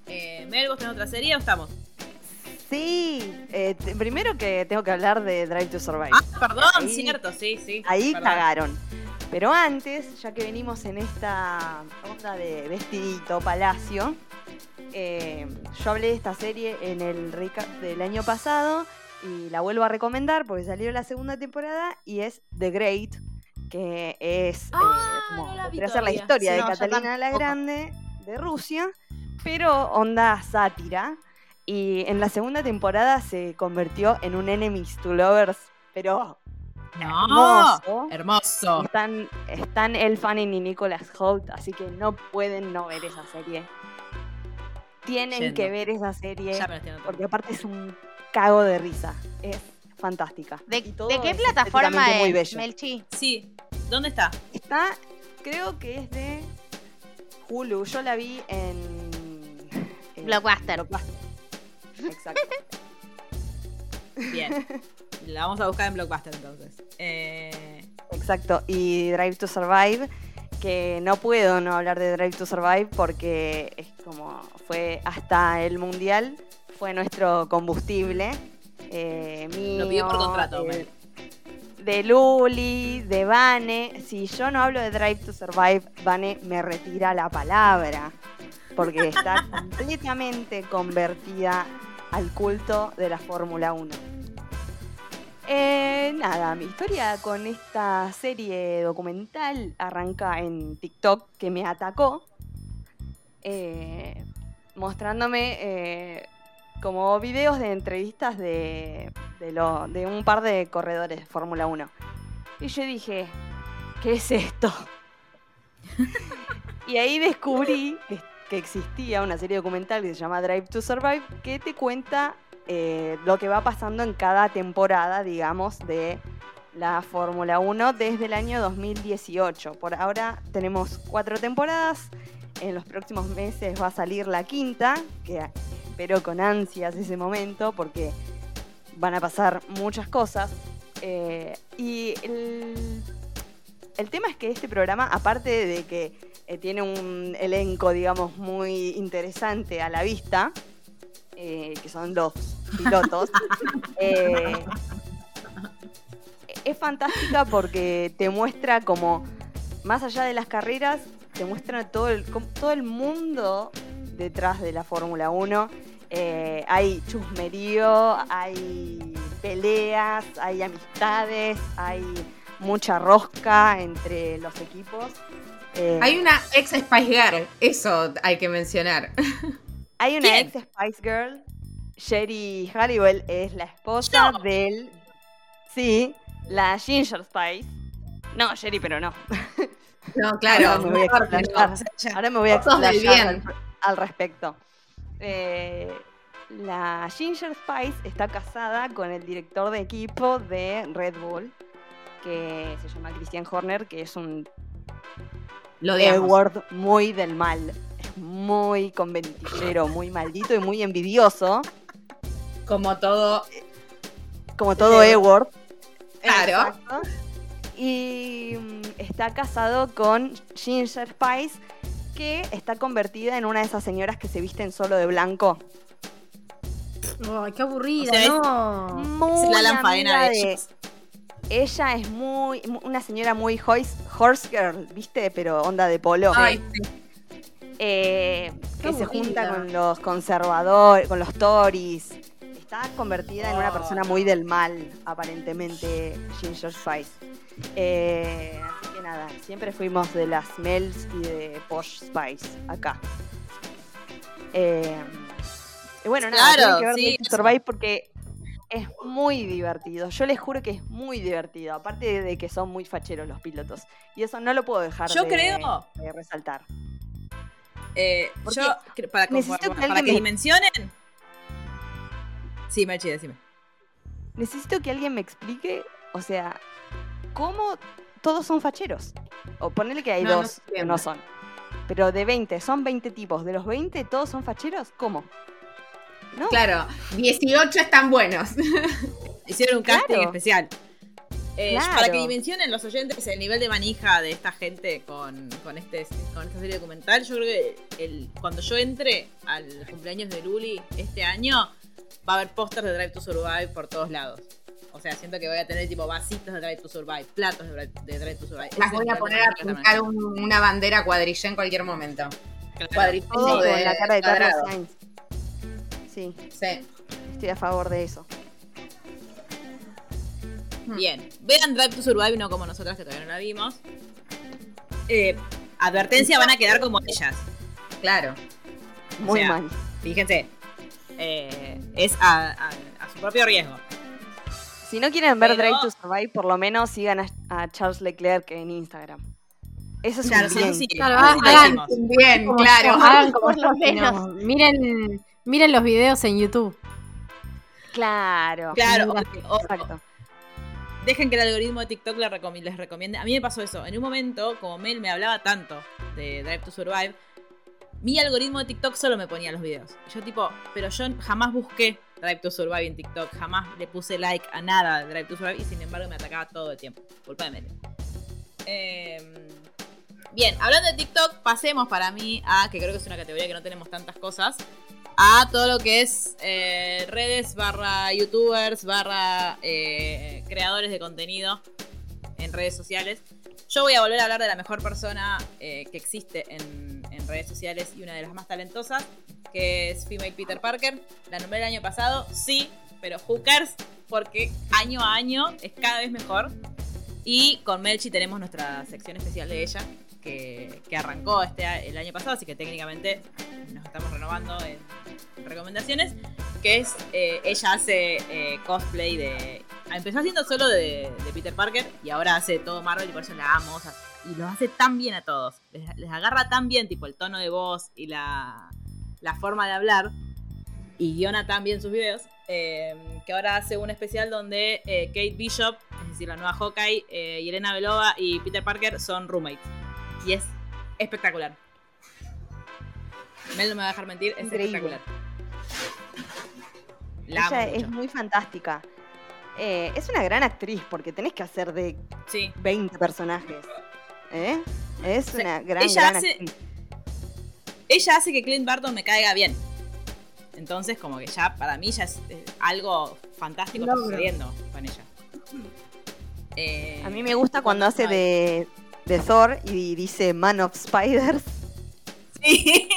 Eh, Mel, ¿vos tenés otra serie o estamos? Sí, eh, primero que tengo que hablar de Drive to Survive. Ah, perdón, Ahí- cierto, sí, sí. Ahí perdón. cagaron. Pero antes, ya que venimos en esta onda de vestidito, palacio, eh, yo hablé de esta serie en el recap del año pasado y la vuelvo a recomendar porque salió la segunda temporada y es The Great, que es eh, Ah, como no la ser la historia Sí, de no, Catalina la. Grande de Rusia, pero onda sátira. Y en la segunda temporada se convirtió en un enemies to lovers, pero No, hermoso. hermoso. Están, están El Fanning y Nicholas Holt, así que no pueden no ver esa serie. Tienen Yendo. que ver esa serie, porque aparte es un cago de risa. Es fantástica. ¿De, qué es plataforma muy es, bello. Melchi? Sí, ¿dónde está? Está, creo que es de Hulu. Yo la vi en. en Blockbuster. Blockbuster. Exacto. Bien. La vamos a buscar en Blockbuster entonces. Eh, Exacto. Y Drive to Survive, que no puedo no hablar de Drive to Survive porque es como fue hasta el mundial, fue nuestro combustible. eh, mío, Lo pidió por contrato, de, Luli, de Vane. Si yo no hablo de Drive to Survive, Vane me retira la palabra. Porque está completamente convertida al culto de la Fórmula 1. Eh, nada, mi historia con esta serie documental arranca en TikTok que me atacó, eh, mostrándome eh, como videos de entrevistas de, de, lo- de un par de corredores de Fórmula 1. Y yo dije, ¿qué es esto? y ahí descubrí que, que existía una serie documental que se llama Drive to Survive que te cuenta eh, lo que va pasando en cada temporada, digamos, de la Fórmula 1 desde el año 2018. Por ahora tenemos cuatro temporadas. En los próximos meses va a salir la quinta, que espero con ansias ese momento porque van a pasar muchas cosas. Eh, y el, el tema es que este programa, aparte de que eh, tiene un elenco, digamos, muy interesante a la vista, eh, que son los pilotos, eh, es fantástica porque te muestra como, más allá de las carreras, te muestra todo el, todo el mundo detrás de la Fórmula 1. Eh, hay chusmerío, hay peleas, hay amistades, hay mucha rosca entre los equipos. Eh, Hay una ex Spice Girl, eso hay que mencionar. Hay una ¿Quién? ex Spice Girl, Sherry Halliwell, es la esposa Yo. del. Sí, la Ginger Spice. No, Sherry, pero no. No, claro. Ahora me voy a explayar. no. Ahora me voy a explayar al respecto. Eh, la Ginger Spice está casada con el director de equipo de Red Bull, que se llama Christian Horner, que es un Lo. Edward muy del mal. Muy conventillero, muy maldito y muy envidioso. Como todo. Como todo Eh, Edward. claro. Exacto. Y mm, está casado con Ginger Spice, que está convertida en una de esas señoras que se visten solo de blanco. Ay, qué aburrida, O sea, es- no. Muy es la amiga de ellos. Ella es muy mu- una señora muy horse, horse girl, ¿viste? Pero onda de polo. Ay, sí. Eh, que se junta con los conservadores, con los Tories. Está convertida en una persona muy del mal, aparentemente, Ginger Spice. Eh, así que nada, siempre fuimos de las Mels y de Posh Spice acá. Eh, y bueno, nada, Claro, tienen que ver sí. Survive porque es muy divertido. Yo les juro que es muy divertido. Aparte de que son muy facheros los pilotos. Y eso no lo puedo dejar Yo de- creo- de resaltar. Eh, yo, para, necesito para, que para alguien que me- dimensionen. Sí, Merchi, decime. necesito que alguien me explique, o sea, cómo todos son facheros. O ponerle que hay No, dos que no son. Pero de 20, son 20 tipos. De los 20, todos son facheros. ¿Cómo? No. Claro, 18 están buenos. Hicieron un casting Claro. especial. Eh, Claro. Para que dimensionen los oyentes el nivel de manija de esta gente con, con, este, con esta serie documental, yo creo que el, cuando yo entre al cumpleaños de Luli este año, va a haber pósters de Drive to Survive por todos lados. O sea, siento que voy a tener tipo vasitos de Drive to Survive, platos de, Drive- de Drive to Survive. Las voy a poner a pintar un- una bandera cuadrilla en cualquier momento. Claro. Cuadrilla Todo de con la cara de Carlos. Sainz. Sí, Sí. estoy a favor de eso. Bien, vean Drive to Survive, no como nosotras que todavía no la vimos. Eh, advertencia, van a quedar como ellas. Claro. Muy sea, mal. Fíjense, eh, es a, a- a su propio riesgo. Si no quieren ver Pero- Drive to Survive, por lo menos sigan a, a Charles Leclerc en Instagram. Eso es Claro, un bien. sí. Claro, hagan- hicimos. Bien, claro. hagan como Por lo no. Miren, miren los videos en YouTube. Claro. Claro, o- Exacto. dejen que el algoritmo de TikTok les, recomi- les recomiende. A mí me pasó eso. En un momento, como Mel me hablaba tanto de Drive to Survive, mi algoritmo de TikTok solo me ponía los videos. Yo tipo, pero yo jamás busqué Drive to Survive en TikTok, jamás le puse like a nada de Drive to Survive y sin embargo me atacaba todo el tiempo. Culpa de Mel. Eh, bien, hablando de TikTok, pasemos para mí a, que creo que es una categoría que no tenemos tantas cosas, a todo lo que es eh, redes barra youtubers barra eh, creadores de contenido en redes sociales. Yo voy a volver a hablar de la mejor persona eh, que existe en, en redes sociales y una de las más talentosas, que es Female Peter Parker. La nombré el año pasado, sí, pero hookers, porque año a año es cada vez mejor. Y con Melchi tenemos nuestra sección especial de ella, que, que arrancó este, el año pasado, así que técnicamente nos estamos renovando en recomendaciones, que es, eh, ella hace eh, cosplay de... Empezó haciendo solo de, de Peter Parker y ahora hace todo Marvel y por eso la amo. o sea, y lo hace tan bien a todos. Les, les agarra tan bien, tipo el tono de voz y la, la forma de hablar. Y guiona tan bien sus videos. eh, que ahora hace un especial donde eh, Kate Bishop, es decir, la nueva Hawkeye, eh, Irena Belova y Peter Parker son roommates. Y es espectacular. Mel no me va a dejar mentir, es Increíble. espectacular. La Ella es muy fantástica. Eh, es una gran actriz porque tenés que hacer de Sí. 20 personajes. ¿Eh? Es sea, una gran, ella gran hace- actriz. ella hace que Clint Barton me caiga bien. Entonces, como que ya para mí ya es eh, algo fantástico Logro. sucediendo con ella. Eh, A mí me gusta cuando hace de, de Thor y dice Man of Spiders. Sí.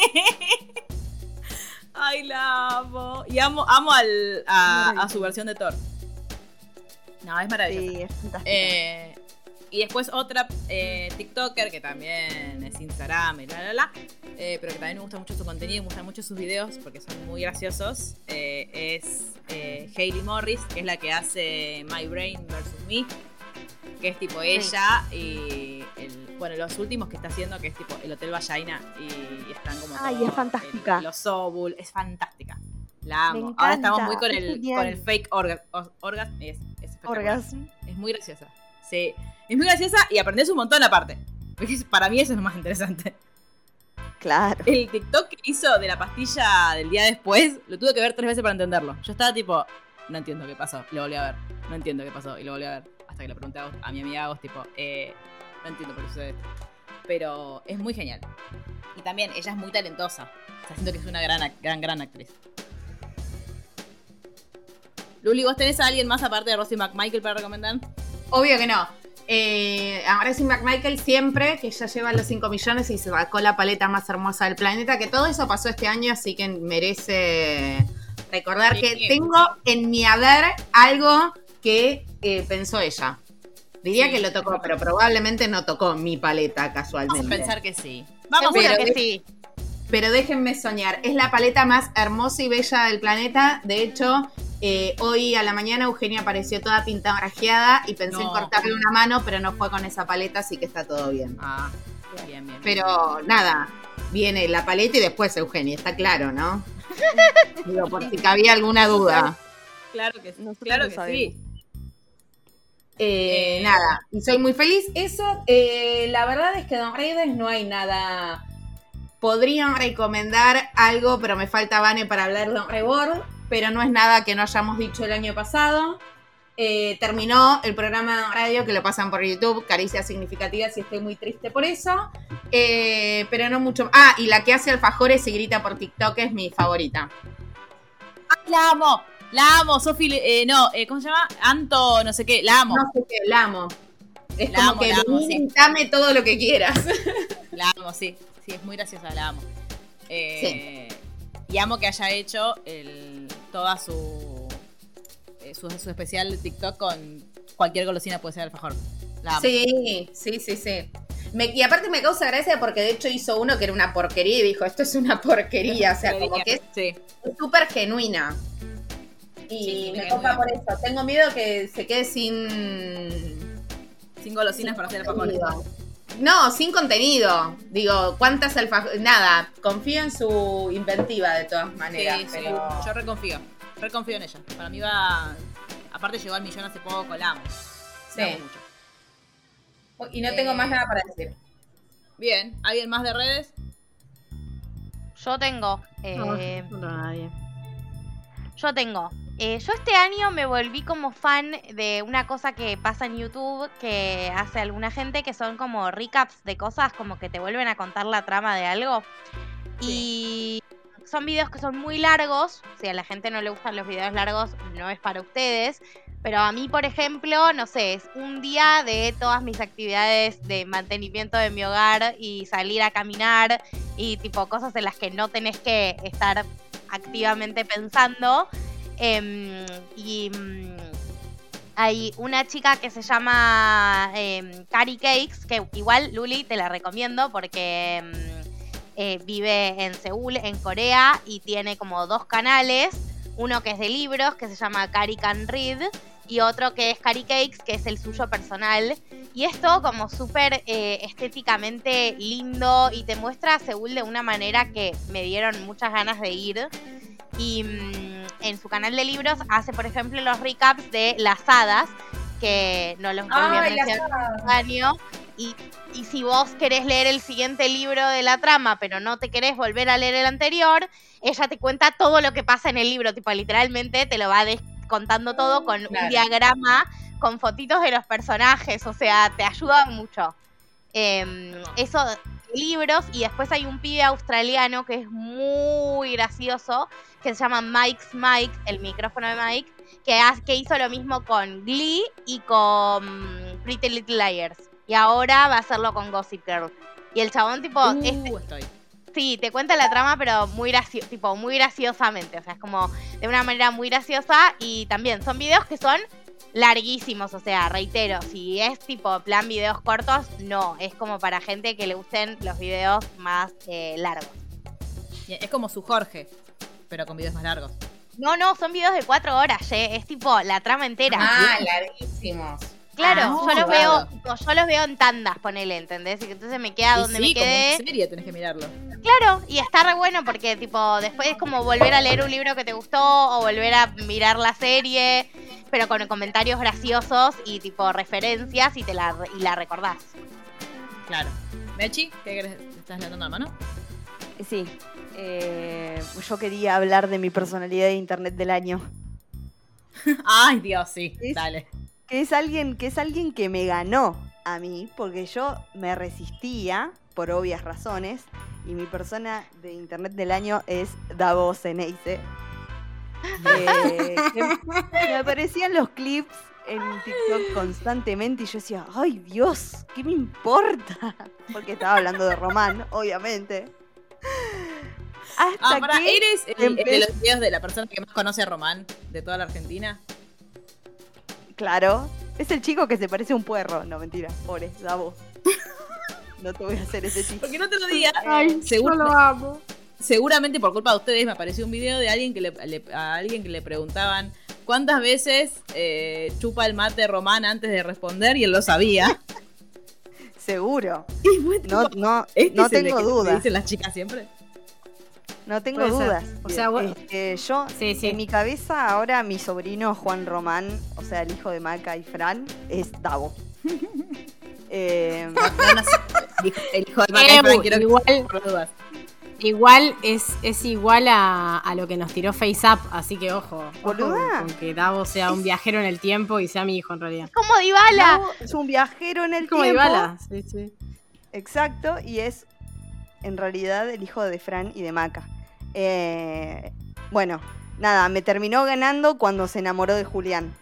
Ay, la amo. Y amo, amo al, a, a su versión de Thor. No, es maravilloso. Sí, es fantástica. Eh, y después otra eh, TikToker que también es Instagram y la la la. eh, pero que también me gusta mucho su contenido, me gustan mucho sus videos porque son muy graciosos. eh, es eh, Hailey Morris, que es la que hace My Brain vs. Me. Que es tipo ella y el- bueno, los últimos que está haciendo, que es tipo el Hotel Vallaina y, están como. Ay, es fantástica. el- los Sobul, es fantástica. La amo. Ahora estamos muy con es el, con el fake orga- or- orgasm. Es, es espectacular. Orgasm. Es muy graciosa. Sí. Es muy graciosa y aprendes un montón aparte. Porque es- Para mí eso es lo más interesante. Claro. El TikTok que hizo de la pastilla del día después, lo tuve que ver tres veces para entenderlo. Yo estaba tipo, no entiendo qué pasó. Lo volví a ver. No entiendo qué pasó. Y lo volví a ver. Hasta que le pregunté a, a mi amiga Agos, tipo, eh, no entiendo por qué sucede esto. Pero es muy genial. Y también, ella es muy talentosa. O sea, siento que es una gran, gran, gran actriz. Luli, ¿vos tenés a alguien más aparte de Rosie McMichael para recomendar? Obvio que no. Eh, a Gracie McMichael siempre, que ya lleva los 5 millones y se sacó la paleta más hermosa del planeta, que todo eso pasó este año, así que merece recordar Sí. que tengo en mi haber algo que eh, pensó ella. Diría Sí. que lo tocó, pero probablemente no tocó mi paleta Vamos casualmente. a pensar que sí. Vamos a pero- que sí. Pero déjenme soñar, es la paleta más hermosa y bella del planeta. De hecho, eh, hoy a la mañana Eugenia apareció toda pintarrajeada y pensé en cortarle una mano, pero no fue con esa paleta, así que está todo bien. Ah, bien, bien. Pero nada, viene la paleta y después Eugenia, está claro, ¿no? Digo, por si cabía alguna duda. Claro que, claro sí. Eh, Eh, nada, y soy muy feliz. Eso, eh, la verdad es que Don Reyes no hay nada. Podrían recomendar algo, pero me falta Vane para hablar de Don Rebord, pero no es nada que no hayamos dicho el año pasado. Terminó el programa de radio que lo pasan por YouTube, Caricias Significativas, y estoy muy triste por eso. Pero no mucho. Ah, y la que hace alfajores y grita por TikTok es mi favorita. ¡Ay, la amo! La amo, Sofi, eh, no, eh, ¿cómo se llama? Anto, no sé qué, la amo. No sé qué, la amo. Es La como amo, que la amo, sí. dame todo lo que quieras. La amo, sí. Sí, es muy graciosa, la amo. Eh, Y amo que haya hecho el, toda su, eh, su, su especial TikTok con cualquier golosina puede ser alfajor. La amo. Sí, sí, sí, sí. Me- y aparte me causa gracia porque de hecho hizo uno que era una porquería y dijo, esto es una porquería. O sea, como que es Sí. súper genuina. Y Sí, me copa por eso. Tengo miedo que se quede sin. Sin golosinas para hacer alfajores. contenido. No, sin contenido. Digo, ¿cuántas alfajores? Nada, confío en su inventiva de todas maneras. sí, pero... yo reconfío. Reconfío en ella. Para mí va. Aparte llegó al millón hace poco, la amo. Sí. La amo mucho. Y no tengo Eh, más nada para decir. Bien, ¿alguien más de redes? Yo tengo. No, eh, no, no, nadie. Yo tengo. Eh, yo este año me volví como fan de una cosa que pasa en YouTube que hace alguna gente que son como recaps de cosas, como que te vuelven a contar la trama de algo. Y son videos que son muy largos. Si a la gente no le gustan los videos largos, no es para ustedes. Pero a mí, por ejemplo, no sé, es un día de todas mis actividades de mantenimiento de mi hogar y salir a caminar y tipo cosas en las que no tenés que estar activamente pensando. Em, y mm, hay una chica que se llama em, Cari Cakes, que igual Luli te la recomiendo porque em, eh, vive en Seúl, en Corea, y tiene como dos canales. Uno que es de libros, que se llama Cari Can Read, y otro que es Cari Cakes, que es el suyo personal. Y es todo como súper eh, estéticamente lindo y te muestra a Seúl de una manera que me dieron muchas ganas de ir. Y mm, en su canal de libros hace, por ejemplo, los recaps de Las Hadas, que no los volví a mencionar este año. Y, y si vos querés leer el siguiente libro de la trama, pero no te querés volver a leer el anterior, ella te cuenta todo lo que pasa en el libro. Tipo, literalmente te lo va des- contando todo con un diagrama, con fotitos de los personajes. O sea, te ayuda mucho. Em, eso, libros. Y después hay un pibe australiano que es muy gracioso, que se llama Mike's Mike, el micrófono de Mike, que, que hizo lo mismo con Glee y con Pretty Little Liars. Y ahora va a hacerlo con Gossip Girl. Y el chabón, tipo, Uh, este- estoy. Sí, te cuenta la trama, pero muy gracio tipo, muy graciosamente. O sea, es como de una manera muy graciosa. Y también son videos que son larguísimos. O sea, reitero, si es tipo plan videos cortos, no. Es como para gente que le gusten los videos más eh, largos. Es como su Jorge, pero con videos más largos. No, no, son videos de cuatro horas, ye. es tipo la trama entera. Ah, larguísimos. Claro, Ah, yo los claro. veo, yo los veo en tandas, ponele, ¿entendés? Y entonces me queda Y donde sí, me como quedé. una serie tenés que mirarlo. Claro, y está re bueno porque tipo después es como volver a leer un libro que te gustó o volver a mirar la serie, pero con comentarios graciosos y tipo referencias y te la y la recordás. Claro. Mechi, ¿qué querés? ¿Estás levantando la mano? Sí. eh, yo quería hablar de mi personalidad de internet del año. Ay, Dios, sí. Es- Dale. Que es alguien, que es alguien que me ganó a mí, porque yo me resistía por obvias razones. Y mi persona de internet del año es Davos Eneise. Eh, me aparecían los clips en TikTok constantemente y yo decía, ay Dios, ¿qué me importa? Porque estaba hablando de Román, obviamente. Hasta Ah, para, que ¿eres el, el de los videos de la persona que más conoce a Román de toda la Argentina? Claro, es el chico que se parece a un puerro. No, mentira, pobre, Davo. No te voy a hacer ese chiste. Porque no te lo diga. Ay, Seguro- yo lo amo. Seguramente por culpa de ustedes me apareció un video de alguien que le, le- a alguien que le preguntaban cuántas veces eh, chupa el mate Román antes de responder y él lo sabía. Seguro. Y fue No, tipo, no, ¿este no tengo dudas. dicen las chicas siempre. No tengo Puede ser. dudas. O sea, bueno- Este, yo, Sí, sí. en mi cabeza, ahora mi sobrino Juan Román, o sea, el hijo de Maca y Fran, es Davo. Eh. El hijo- de Maca y Ebu, Fran, quiero igual-. Igual es, es igual a, a lo que nos tiró FaceUp, así que ojo. ojo. Con que Davo sea un viajero en el tiempo y sea mi hijo en realidad. Como Dybala. Davo es un viajero en el como tiempo. Dybala. Sí, sí. Exacto, y es en realidad el hijo de Fran y de Maca. Eh, bueno, nada, me terminó ganando cuando se enamoró de Julián.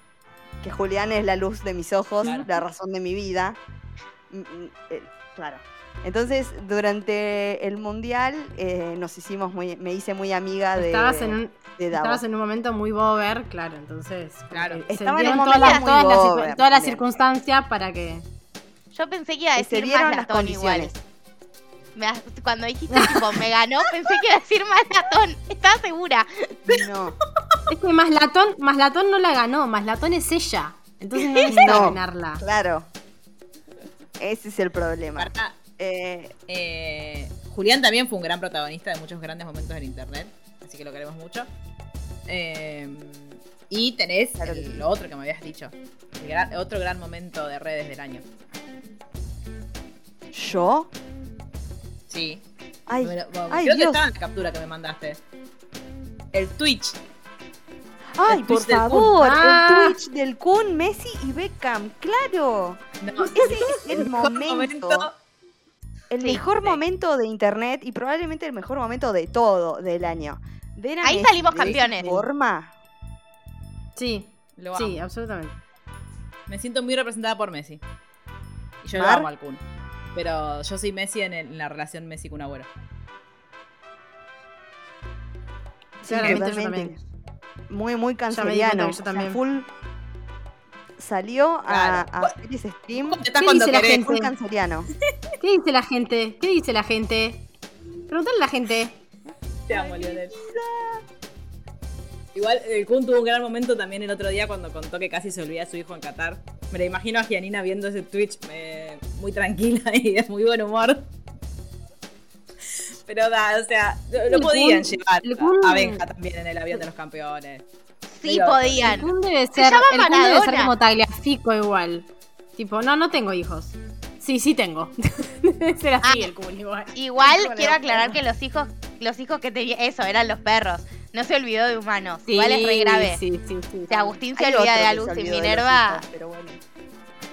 Que Julián es la luz de mis ojos, Claro. la razón de mi vida. Mm, mm, eh, claro. Entonces, durante el mundial eh, nos hicimos muy, me hice muy amiga de, Estabas en un, de estabas en un momento muy bober, claro, entonces. Claro. Estaba en un todas las, todas todas circunstancias para que. Yo pensé que iba a decir más las latón igual. condiciones. Me as- cuando dijiste tipo me ganó, pensé que iba a decir más latón. Estaba segura. No. Es que Maslatón, Maslatón no la ganó, Maslatón es ella. Entonces no necesita No. ganarla. Claro. Ese es el problema. Pará, Eh, eh, Julián también fue un gran protagonista de muchos grandes momentos en internet, así que lo queremos mucho. Eh, y tenés Claro que el- sí. lo otro que me habías dicho, el gran- otro gran momento de redes del año. ¿Yo? Sí. Ay, Bueno, bueno, ay, creo que Dios. estaba en la captura que me mandaste. El Twitch. Ay, el por Twitch del favor, Ah. el Twitch del Kun, Messi y Beckham, claro. No, Ese es el mejor momento, el Sí, mejor sí. momento de internet y probablemente el mejor momento de todo del año. Ver Ahí Messi salimos de campeones. forma, Sí, Lo amo. sí, absolutamente. Me siento muy representada por Messi. Y yo lo Mar. amo al Kun. Pero yo soy Messi en, el- en la relación Messi-Kun Agüero. sí, Claramente yo también. Muy, muy canceriano. yo o sea, también. full salió a, Claro. a hacer ese stream ¿Qué dice la gente? canceriano. ¿Qué dice la gente? ¿Qué dice la gente? Preguntale a la gente. Te amo, Lionel. Igual, el Kun tuvo un gran momento también el otro día cuando contó que casi se olvida de su hijo en Qatar. Me la imagino a Gianina viendo ese Twitch eh, muy tranquila y de muy buen humor. Pero da, o sea, lo, lo El podían Kun- llevar el Kun- a Benja también en el avión de los campeones. Sí podían. Kun debe Se ser, llama el debe ser como Tagliafico igual. Tipo, no, no tengo hijos. Sí, sí tengo. debe ser así Ah. el Kun igual. Igual quiero la aclarar que los hijos, los hijos que tenía, eso, eran los perros. No se olvidó de humanos. Sí, Igual es re grave. Sí, sí, sí. Si Agustín se olvida de Alus se y olvidó de los Minerva, hijos, pero bueno.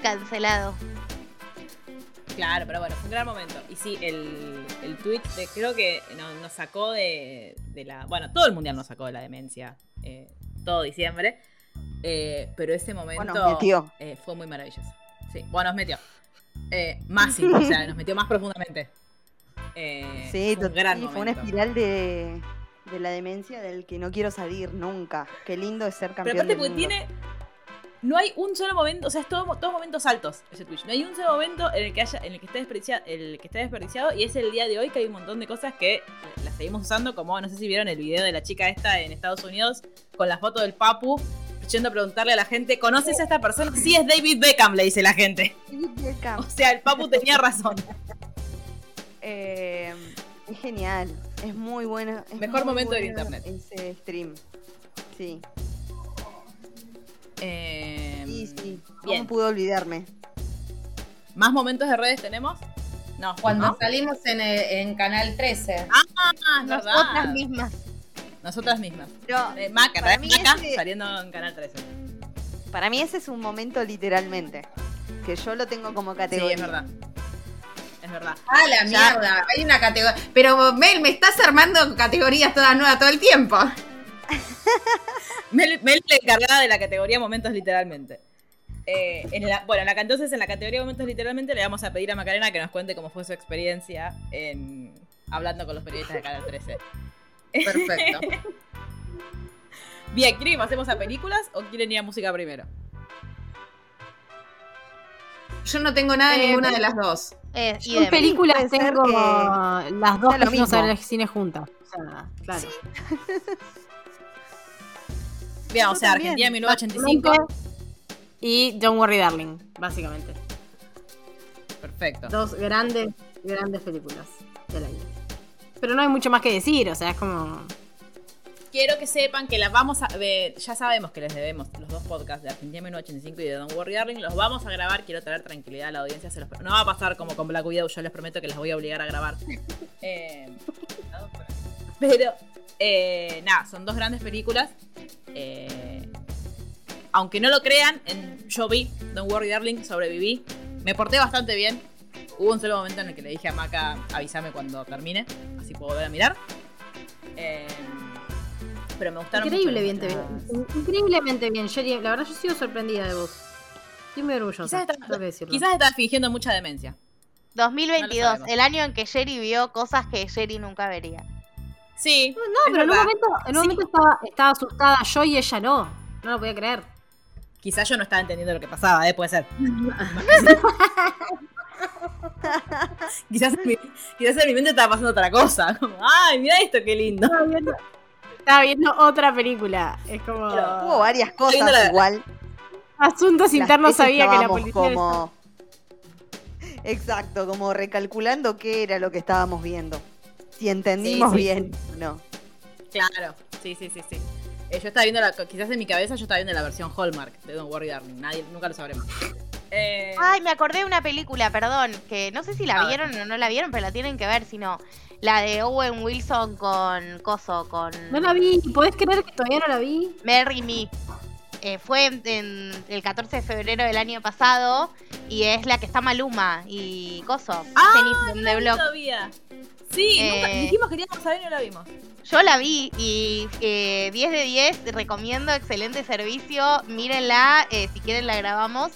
cancelado. Claro, pero bueno, fue un gran momento. Y sí, el, el tweet de, creo que no- nos sacó de, de la. Bueno, todo el mundial nos sacó de la demencia. eh, todo diciembre. eh, pero ese momento Bueno, eh, fue muy maravilloso. Sí, bueno, nos metió. Eh, más, sí, o sea, nos metió más profundamente. Eh, Sí, fue un gran sí, fue una espiral de, de la demencia del que no quiero salir nunca. Qué lindo es ser Pero campeón aparte, del porque mundo. tiene. No hay un solo momento, o sea, es todo, todos momentos altos ese Twitch. No hay un solo momento en el que haya, en el que esté desperdiciado, el que esté desperdiciado, y es el día de hoy que hay un montón de cosas que las seguimos usando, como no sé si vieron el video de la chica esta en Estados Unidos con la foto del Papu, yendo a preguntarle a la gente, ¿conoces a esta persona? Sí, es David Beckham, le dice la gente. Beckham. O sea, el Papu tenía razón. Eh, es genial, es muy bueno. es Mejor muy momento del bueno internet. Ese stream. Sí, Eh, sí, sí. bien. ¿Cómo pude olvidarme? ¿Más momentos de redes tenemos? No. Cuando ¿no? salimos en, el- en Canal 13. Ah, es Nosotras verdad. mismas. Nosotras mismas. Pero Eh, Maca, Para mí Maca ese- saliendo en Canal 13. para mí ese es un momento literalmente. Que yo lo tengo como Sí, categoría. es verdad. Es verdad. Ah, la Ya. mierda. Hay una categoría. Pero, Mel, me estás armando categorías todas nuevas todo el tiempo. Mel, Mel la encargada de la categoría momentos literalmente. Eh, en la, bueno, en la, entonces en la categoría momentos literalmente le vamos a pedir a Macarena que nos cuente cómo fue su experiencia en, hablando con los periodistas de Canal 13. Perfecto. Bien, ¿quieren que pasemos a películas o quieren ir a música primero? Yo no tengo nada de Eh, ninguna de las dos. Eh, Yo en películas tengo que las dos que lo fuimos a ver al cine juntas. O sea, claro. Bien, o sea, también. Argentina 1985. Y Don't Worry Darling, básicamente. Perfecto. Dos grandes, grandes películas del año. Pero no hay mucho más que decir, o sea, es como... Quiero que sepan que las vamos a ver. Ya sabemos que les debemos los dos podcasts de Argentina 1985 y de Don't Worry Darling. Los vamos a grabar. Quiero traer tranquilidad a la audiencia. Se los no va a pasar como con Black Widow. Yo les prometo que las voy a obligar a grabar. Eh, pero, eh, nada, son dos grandes películas. Eh, aunque no lo crean, en, yo vi Don't Worry Darling, sobreviví. Me porté bastante bien. Hubo un solo momento en el que le dije a Maca, avísame cuando termine, así puedo volver a mirar. Eh, pero me gustaron Increíble bien, te vi. Increíblemente bien, Sherry. La verdad yo sigo sorprendida de vos. Estoy muy orgullosa. Quizás estás fingiendo mucha demencia. 2022, sabemos. el año en que Jerry vio cosas que Jerry nunca vería. Sí. No, pero en un momento, en un Sí. momento estaba, estaba asustada yo y ella no. No lo podía creer. Quizás yo no estaba entendiendo lo que pasaba, ¿eh? Puede ser. quizás, en mi, quizás en mi mente estaba pasando otra cosa. Como, ay, mira esto, qué lindo. Estaba viendo otra película. Es como. Hubo varias viendo cosas la- igual. Asuntos Las internos sabía que la policía. como... Exacto, como recalculando qué era lo que estábamos viendo. Si entendimos Sí, sí, bien o no. Claro, sí, sí, sí, sí. Eh, yo estaba viendo, la, quizás en mi cabeza yo estaba viendo la versión Hallmark de Don't Worry Darling. Nadie, nunca lo sabremos. Eh, Ay, me acordé de una película, perdón, que no sé si A la ver. vieron o no la vieron, pero la tienen que ver, sino la de Owen Wilson con Coso, con No la vi. ¿Podés creer que todavía no la vi? Mary Me. Eh, fue en, en el 14 de febrero del año pasado y es la que está Maluma y Coso, Ah, Jenny from no the la vi Block. todavía. Sí, nunca- Eh, dijimos que queríamos saber y no la vimos. Yo la vi y eh, 10 de 10, recomiendo, excelente servicio, mírenla, eh, si quieren la grabamos,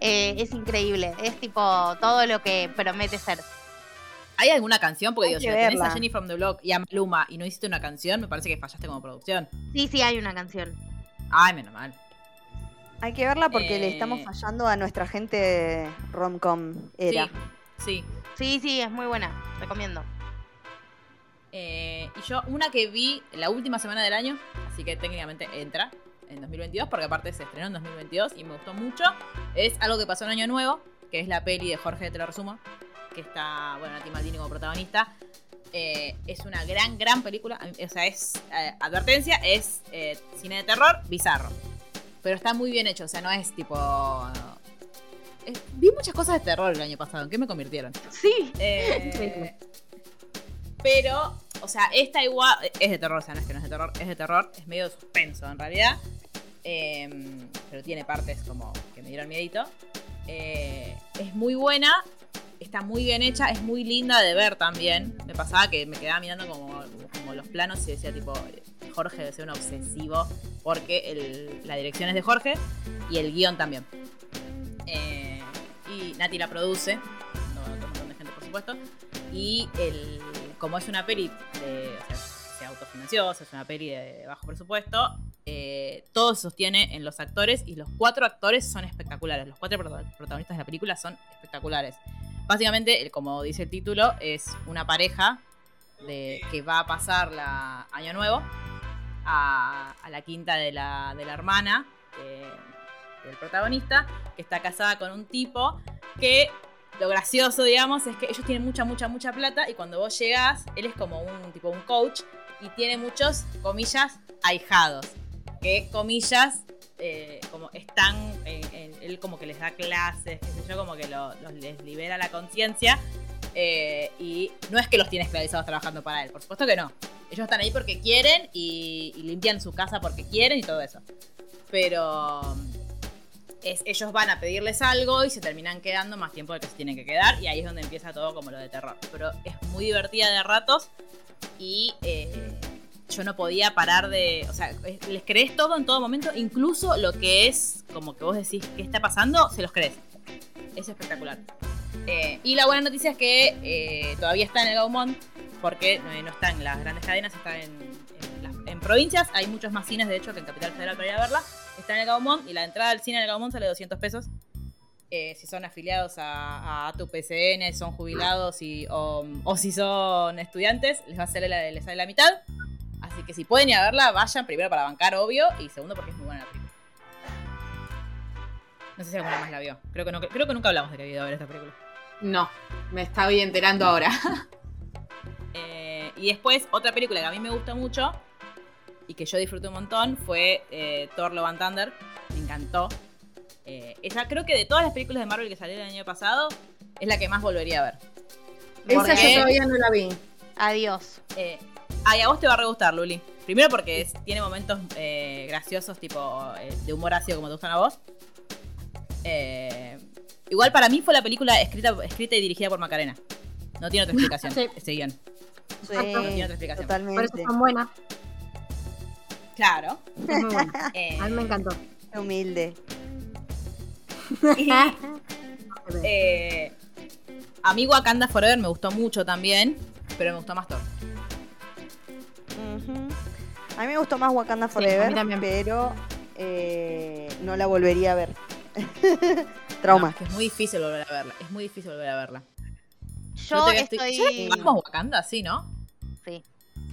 eh, es increíble, es tipo todo lo que promete ser. ¿Hay alguna canción? Porque digo, si tenés a. Jenny from the Block y a Maluma y no hiciste una canción, me parece que fallaste como producción. Sí, sí, hay una canción. Ay, menos mal. Hay que verla porque le Eh. estamos fallando a nuestra gente romcom era. Sí, sí. Sí, sí, es muy buena, recomiendo. Eh, y yo, una que vi la última semana del año, así que técnicamente entra en 2022, porque aparte se estrenó en 2022 y me gustó mucho, es algo que pasó en Año Nuevo, que es la peli de Jorge, te lo resumo, que está, bueno, Nati Maldini como protagonista. Eh, es una gran, gran película. O sea, es, eh, advertencia, es eh, cine de terror bizarro. Pero está muy bien hecho, o sea, no es tipo... es- vi muchas cosas de terror el año pasado, ¿en qué me convirtieron? Sí, Eh, pero, o sea, esta igual es de terror, o sea, no es que no es de terror, es de terror, es medio de suspenso en realidad. Eh, pero tiene partes como que me dieron miedito. Eh, es muy buena, está muy bien hecha, es muy linda de ver también. Me pasaba que me quedaba mirando como, como los planos y decía tipo, Jorge debe ser un obsesivo, porque el- la dirección es de Jorge y el guion también. Eh, y Nati la produce, no, otro montón de gente por supuesto. Y el, como es una peli de, o sea, se autofinanció, o sea, es una peli de bajo presupuesto, eh, todo se sostiene en los actores y los cuatro actores son espectaculares. Los cuatro prota- protagonistas de la película son espectaculares. Básicamente, como dice el título, es una pareja de, que va a pasar la Año Nuevo a, a la quinta de la, de la hermana eh, del protagonista, que está casada con un tipo que lo gracioso, digamos, es que ellos tienen mucha, mucha, mucha plata y cuando vos llegás, él es como un tipo un coach y tiene muchos, comillas, ahijados. Que, comillas, eh, como están, en- en- él como que les da clases, qué sé yo, como que lo- los, les libera la conciencia. eh, y no es que los tiene esclavizados trabajando para él, por supuesto que no. Ellos están ahí porque quieren y, y limpian su casa porque quieren y todo eso. Pero es, ellos van a pedirles algo y se terminan quedando más tiempo del que se tienen que quedar. Y ahí es donde empieza todo como lo de terror. Pero es muy divertida de ratos y eh, yo no podía parar de... O sea, es- les crees todo en todo momento, incluso lo que es como que vos decís qué está pasando, se los crees. Es espectacular. Eh, y la buena noticia es que eh, todavía está en el Gaumont, porque eh, no está en las grandes cadenas, está en, provincias. Hay muchos más cines, de hecho, que en Capital Federal para ir a verla. Está en el Gaumont y la entrada al cine en el Gaumont sale 200 pesos. Eh, si son afiliados a, a tu PCN, son jubilados y, o, si son estudiantes, les va a salir les sale la mitad. Así que si pueden ir a verla, vayan primero para bancar, obvio, y segundo porque es muy buena la película. No sé si alguna más la vio. Creo que, no, creo que nunca hablamos de que había ido a ver esta película. No, me estaba enterando ahora. Eh, y después, otra película que a mí me gusta mucho y que yo disfruté un montón fue eh, Thor Love and Thunder. Me encantó. Eh, esa creo que de todas las películas de Marvel que salieron el año pasado, es la que más volvería a ver. Esa Porque- yo todavía no la vi. adiós. Eh, ay, a vos te va a re gustar, Luli. Primero porque es- tiene momentos eh, graciosos, tipo eh, de humor ácido como te gustan a vos. Eh, igual para mí fue la película escrita, escrita y dirigida por Macarena. No tiene otra explicación Sí. ese guion. Sí, No tiene otra explicación. Por eso totalmente. son buenas. Claro. Es muy buena. Eh, A mí me encantó. Humilde. eh, a mí Wakanda Forever me gustó mucho también, pero me gustó más Thor. A mí me gustó más Wakanda a mí Forever, también. pero eh, no la volvería a ver. Trauma. No, es que es muy difícil volver a verla. Es muy difícil volver a verla. Yo te- estoy... ¿Ya vamos Wakanda? Sí, ¿no? Sí.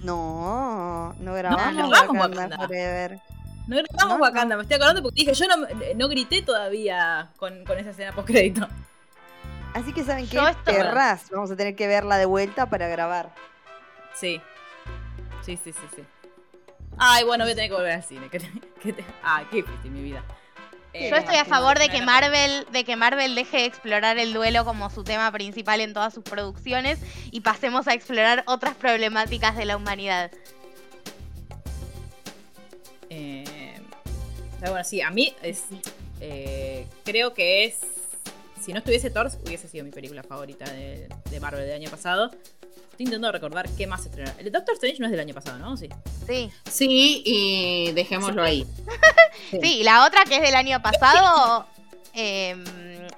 No, no grabamos no Wakanda, Wakanda. Forever. No grabamos No, Wakanda, me estoy acordando porque dije, yo no, no grité todavía con, con esa escena post crédito. Así que saben esto- perras, vamos a tener que verla de vuelta para grabar. Sí. Sí, sí, sí, sí. Ay, bueno, voy a tener que volver al cine. que te- que te- Ay, qué difícil mi vida. Eh, Yo estoy a favor de que Marvel, de que Marvel deje de explorar el duelo como su tema principal en todas sus producciones y pasemos a explorar otras problemáticas de la humanidad. Eh, bueno, sí, a mí es. eh, creo que es. Si no estuviese Thor, hubiese sido mi película favorita de, de Marvel del año pasado. Estoy intentando recordar qué más se estrenó. El Doctor Strange no es del año pasado, ¿no? Sí. Sí. Sí, y dejémoslo ahí. Sí, y la otra que es del año pasado em,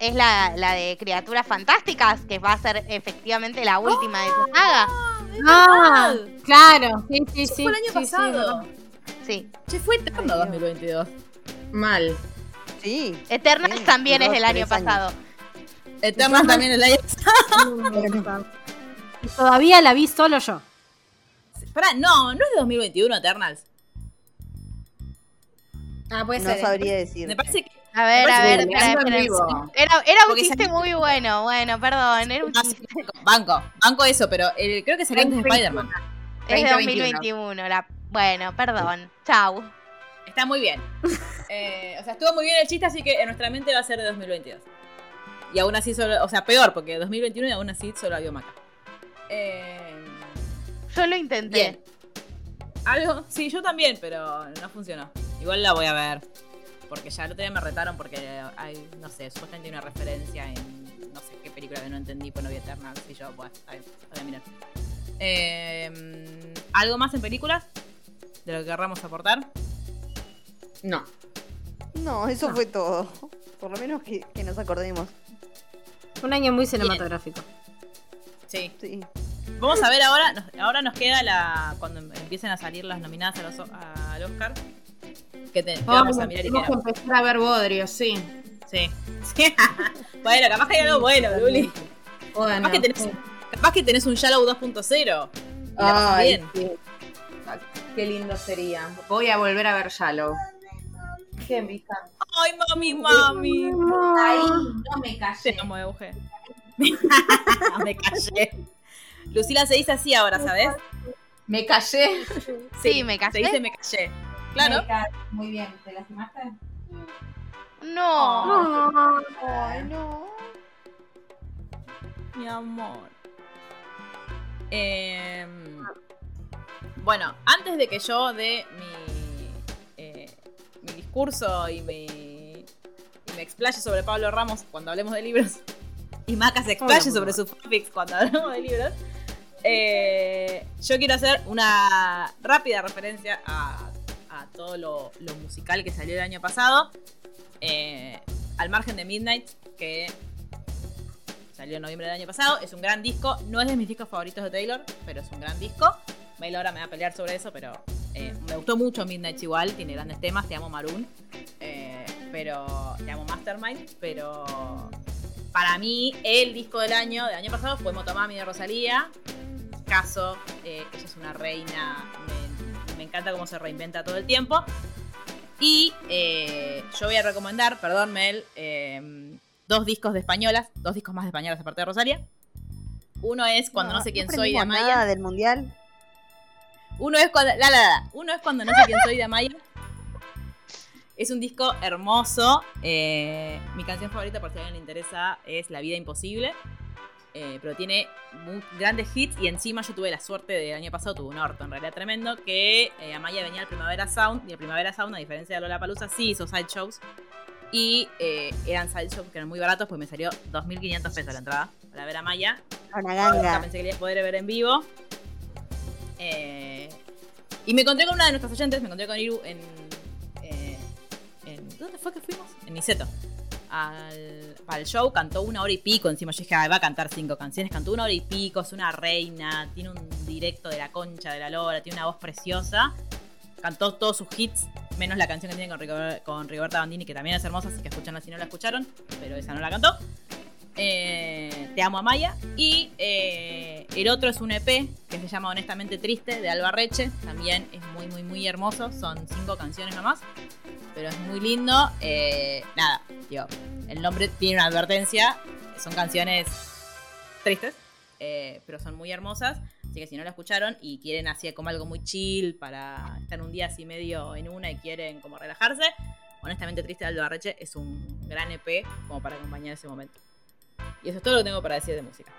es la, la de Criaturas Fantásticas, que va a ser efectivamente la última de esa saga. Ah, claro. Sí, sí, sí. fue el año sí, sí, pasado. Sí. Che, fue eterno Ay, Dios. 2022. Mal. Sí. Eternals Sí, también es del año pasado. Eternas también el año pasado. Y Todavía la vi solo yo. Pará, no, no es de 2021 Eternals. Ah, puede No ser. sabría decir. Me parece que. A ver, a ver, espera. Era, era un chiste muy bueno, bueno, perdón, era un Ah, chiste. banco, banco eso, pero el- creo que salió antes de Spider-Man. Es de 2021. 2021. La... Bueno, perdón. Chau. Está muy bien. Eh, o sea, estuvo muy bien el chiste, así que en nuestra mente va a ser de 2022. Y aún así solo, o sea, peor, porque 2021 y aún así solo había Maca. Eh, Yo lo intenté. bien. Algo, sí, yo también, pero no funcionó. Igual la voy a ver. Porque ya el otro día me retaron porque hay, no sé, supuestamente hay una referencia en no sé qué película que no entendí, pues no vi Eternals. Y yo, bueno, está bien, voy a mirar. Eh, ¿Algo más en películas? De lo que querramos aportar. No. No, eso fue todo. Por lo menos que, que nos acordemos. Un año muy cinematográfico. Sí. Sí. Vamos a ver ahora, nos- ahora nos queda la cuando empiecen a salir las nominadas a los, a- al Oscar. Que, te- que vamos a mirar y que no. empezar a ver Bodrio, sí. Sí. Sí. bueno, capaz que hay algo bueno, Luli. Bueno, Capaz que tenés, sí. capaz que tenés un Shallow 2.0. Y la pasás Ay, bien. Qué lindo sería. Voy a volver a ver Shallow. ¿Qué, mija? Ay, mami, mami. Ahí no me Te callé. amo, Euge. Me callé. Lucila se dice así ahora, ¿sabes? Me callé. Sí, me casé. Se dice me callé. Claro. Me ca- Muy bien. ¿Te lastimaste? No. Ay, no. Mi amor. Em, bueno, antes de que yo dé mi, eh, mi discurso y me, y me explaye sobre Pablo Ramos cuando hablemos de libros, y Maca se explaye sobre sus fanfics cuando hablemos de libros, eh, yo quiero hacer una rápida referencia a, a todo lo, lo musical que salió el año pasado, eh, al margen de Midnight, que Salió en noviembre del año pasado. Es un gran disco. No es de mis discos favoritos de Taylor, pero es un gran disco. Mail ahora me va a pelear sobre eso, pero eh, me gustó mucho Midnight igual. Tiene grandes temas. Te amo Maroon. pero te amo Mastermind. Pero para mí, el disco del año, del año pasado, fue Motomami de Rosalía. Caso, eh, ella es una reina. Me, me encanta cómo se reinventa todo el tiempo. Y eh, yo voy a recomendar, perdón, Mel, eh, dos discos de españolas, dos discos más de españolas aparte de Rosalia. Uno es Cuando no, sé quién soy de Amaya. nada del mundial. Uno es cuando. La, la, la. Uno es cuando no sé quién soy de Amaya. Es un disco hermoso. eh, mi canción favorita, por si a alguien le interesa, es La vida imposible. eh, pero tiene muy grandes hits y encima yo tuve la suerte del año pasado, tuve un orto en realidad tremendo, que eh, Amaya venía al Primavera Sound y el Primavera Sound, a diferencia de Lola Palusa, sí hizo side shows y eh, eran side shows que eran muy baratos, pues me salió 2.500 pesos la entrada para ver a Amaya. Una ganga. pensé que le iba a poder ver en vivo. Eh, y me encontré con una de nuestras oyentes, me encontré con Iru en. ¿Dónde fue que fuimos? En Niceto. Al, para el show cantó una hora y pico. Encima yo dije, "Ay, va a cantar cinco canciones. Cantó una hora y pico, es una reina. Tiene un directo de la concha de la lora, tiene una voz preciosa. Cantó todos sus hits, menos la canción que tiene con, Rigo- con Rigoberta Bandini, que también es hermosa, así que escúchanla si no la escucharon, pero esa no la cantó. Eh, Te amo a Maya. Y eh, el otro es un EP que se llama Honestamente Triste de Alba Reche. También es muy, muy, muy hermoso. Son cinco canciones nomás. Pero es muy lindo. Eh, nada, digo, el nombre tiene una advertencia. Son canciones tristes, pero son muy hermosas. Así que si no la escucharon y quieren así como algo muy chill para estar un día así medio en una y quieren como relajarse, honestamente triste de Aldo Arreche es un gran EP como para acompañar ese momento. Y eso es todo lo que tengo para decir de música.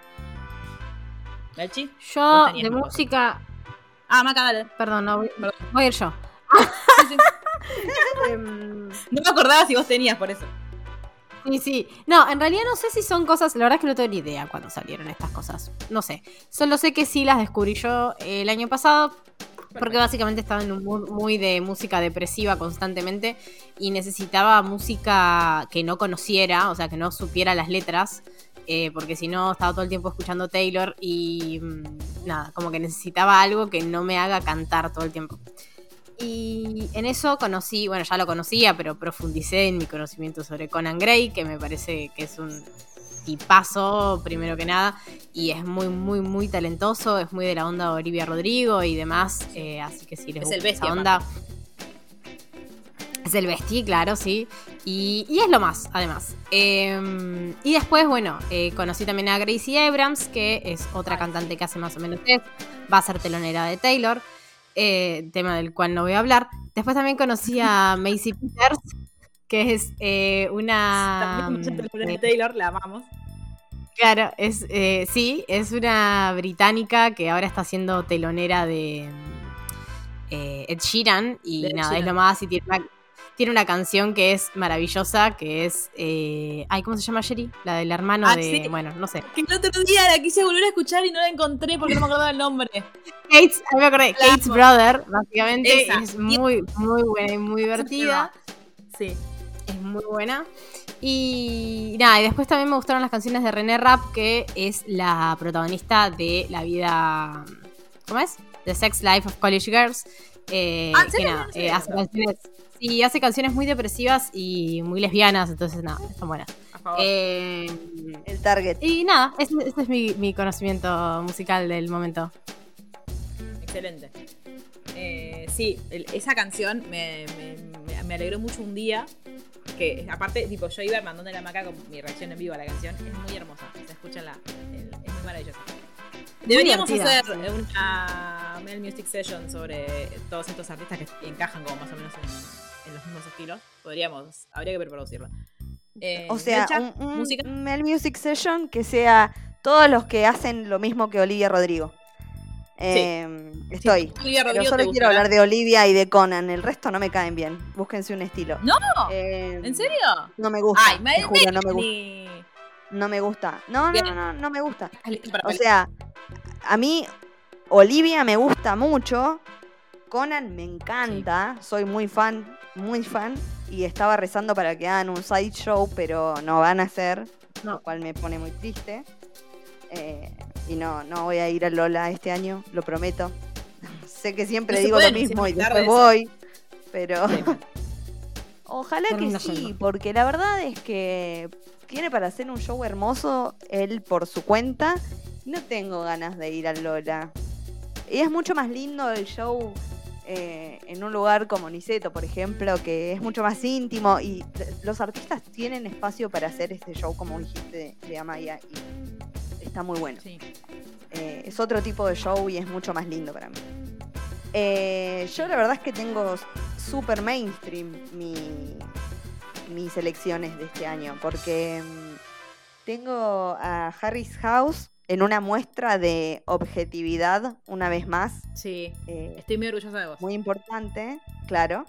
¿Melchi? Yo, de música. Ah, Maca, dale. Perdón, no, voy, Perdón. voy a ir yo. Sí, sí. Em, No me acordaba si vos tenías por eso. Sí, sí. No, en realidad no sé si son cosas. La verdad es que no tengo ni idea cuándo salieron estas cosas. No sé. Solo sé que sí las descubrí yo el año pasado. Porque básicamente estaba en un mood muy de música depresiva constantemente. Y necesitaba música que no conociera, o sea, que no supiera las letras. Eh, porque si no, estaba todo el tiempo escuchando Taylor. Y mm, nada, como que necesitaba algo que no me haga cantar todo el tiempo. Y en eso conocí, bueno, ya lo conocía, pero profundicé en mi conocimiento sobre Conan Gray, que me parece que es un tipazo, primero que nada, y es muy, muy, muy talentoso, es muy de la onda de Olivia Rodrigo y demás, eh, así que si les Es gusta el bestia, esa onda... Es el bestia, claro, sí. Y, y es lo más, además. Eh, y después, bueno, eh, conocí también a Gracie Abrams, que es otra cantante que hace más o menos es. Va a ser telonera de Taylor eh, tema del cual no voy a hablar. Después también conocí a Macy Peters, que es eh, una... También el eh, de Taylor, la amamos. claro, es, eh, sí, es una británica que ahora está siendo telonera de eh, Ed Sheeran y De nada, es lo más y tiene una, tiene una canción que es maravillosa, que es... eh, ay, ¿cómo se llama Sherry? La del hermano Ah, de... sí. Bueno, no sé. Que el otro día la quise volver a escuchar y no la encontré porque no me acordaba el nombre. Kate's, me acordé, Kate's. Brother, básicamente, Esa. es muy, muy buena y muy divertida. Sí. Es muy buena. Y nada, y después también me gustaron las canciones de René Rapp, que es la protagonista de la vida. ¿Cómo es? The Sex Life of College Girls. Eh, Ah, ¿en que nada, No eh, hace canciones. Sí, hace canciones muy depresivas y muy lesbianas, entonces nada, están buenas. Eh, El target. y nada, ese, ese es mi, mi conocimiento musical del momento. Excelente. Eh, sí, el- esa canción me, me- alegró mucho un día. Que aparte, tipo, yo iba mandando la maca con mi reacción en vivo a la canción. Es muy hermosa. Se escucha la. el- es muy maravillosa. Deberíamos hacer una Mel Music Session sobre todos estos artistas que encajan como más o menos en, en los mismos estilos. Podríamos, habría que preproducirla. Eh, O sea, un, un- música. un Mel Music Session que sea todos los que hacen lo mismo que Olivia Rodrigo. Eh, estoy. Olivia Pero Rodrigo, solo ¿te quiero hablar de Olivia y de Conan. El resto no me caen bien. Búsquense un estilo. No, Eh, ¿En serio? No me gusta. Ay, juro, no me gusta. No me gusta. No, no, no, no, no me gusta. O sea, a mí Olivia me gusta mucho. Conan me encanta. Soy muy fan, muy fan. Y estaba rezando para que hagan un sideshow, pero no van a hacer. No. Lo cual me pone muy triste. Eh, y no, no voy a ir a Lola este año, lo prometo. sé que siempre No digo lo mismo y después voy. Pero. Ojalá que sí, porque la verdad es que tiene para hacer un show hermoso él por su cuenta. No tengo ganas de ir al Lola. Y es mucho más lindo el show eh, en un lugar como Niceto, por ejemplo, que es mucho más íntimo y los artistas tienen espacio para hacer este show, como dijiste, de, de Amaya, y está muy bueno. Sí. Eh, es otro tipo de show y es mucho más lindo para mí. Eh, yo la verdad es que tengo super mainstream mi, mis elecciones de este año, porque mm, tengo a Harris House en una muestra de objetividad, una vez más, Sí, eh, estoy muy orgullosa de vos. muy importante, claro.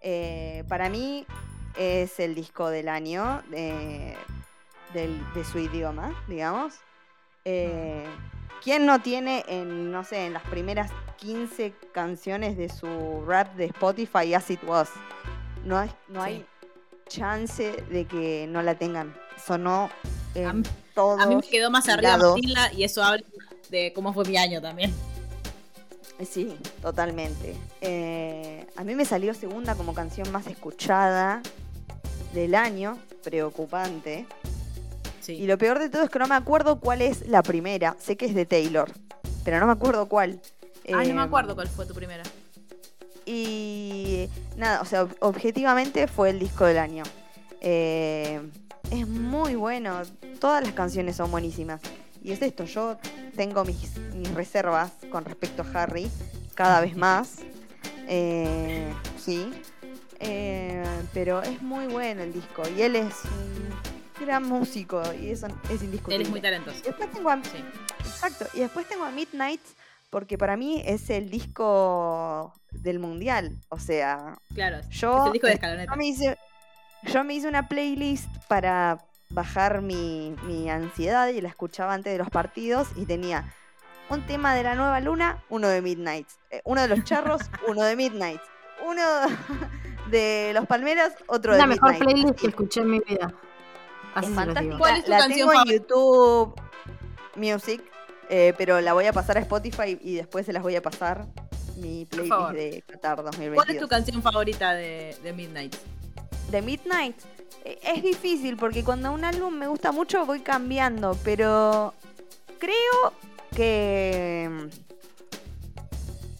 Eh, para mí es el disco del año de, del- de su idioma, digamos. Eh, ¿Quién no tiene en, no sé, en las primeras 15 canciones de su rap de Spotify As It Was? No hay, no hay chance de que no la tengan. Sonó en A mí- todos A mí me quedó más arriba. Matilda y eso habla de cómo fue mi año también. Sí, totalmente. Eh, a mí me salió segunda como canción más escuchada del año, preocupante. Sí. Y lo peor de todo es que no me acuerdo cuál es la primera. Sé que es de Taylor. pero no me acuerdo cuál. Ay, no me Em, acuerdo cuál fue tu primera. Y nada, o sea, ob- objetivamente fue el disco del año. Eh, es muy bueno, todas las canciones son buenísimas. Y es esto, yo tengo mis, mis reservas con respecto a Harry, cada vez más. Eh, sí. Eh, pero es muy bueno el disco y él es un gran músico y eso es indiscutible. Él es muy talentoso. Después tengo a, Sí. Exacto. Y después tengo a Midnight, porque para mí es el disco del mundial. O sea, Claro, es yo, el disco de yo, escaloneta. me, hice, yo me hice una playlist para bajar mi, mi ansiedad y la escuchaba antes de los partidos y tenía un tema de la nueva luna, uno de Midnight. Eh, uno de los charros, uno de Midnight. Uno de los palmeras, otro Es de la mejor Midnight. playlist que escuché en mi vida. Así Es fantástica. ¿Cuál es tu la canción tengo en? YouTube Music, eh, pero la voy a pasar a Spotify y después se las voy a pasar mi playlist de Qatar ¿Cuál es tu 2022. canción favorita de, de Midnight? De Midnight eh, es difícil porque cuando un álbum me gusta mucho voy cambiando, pero creo que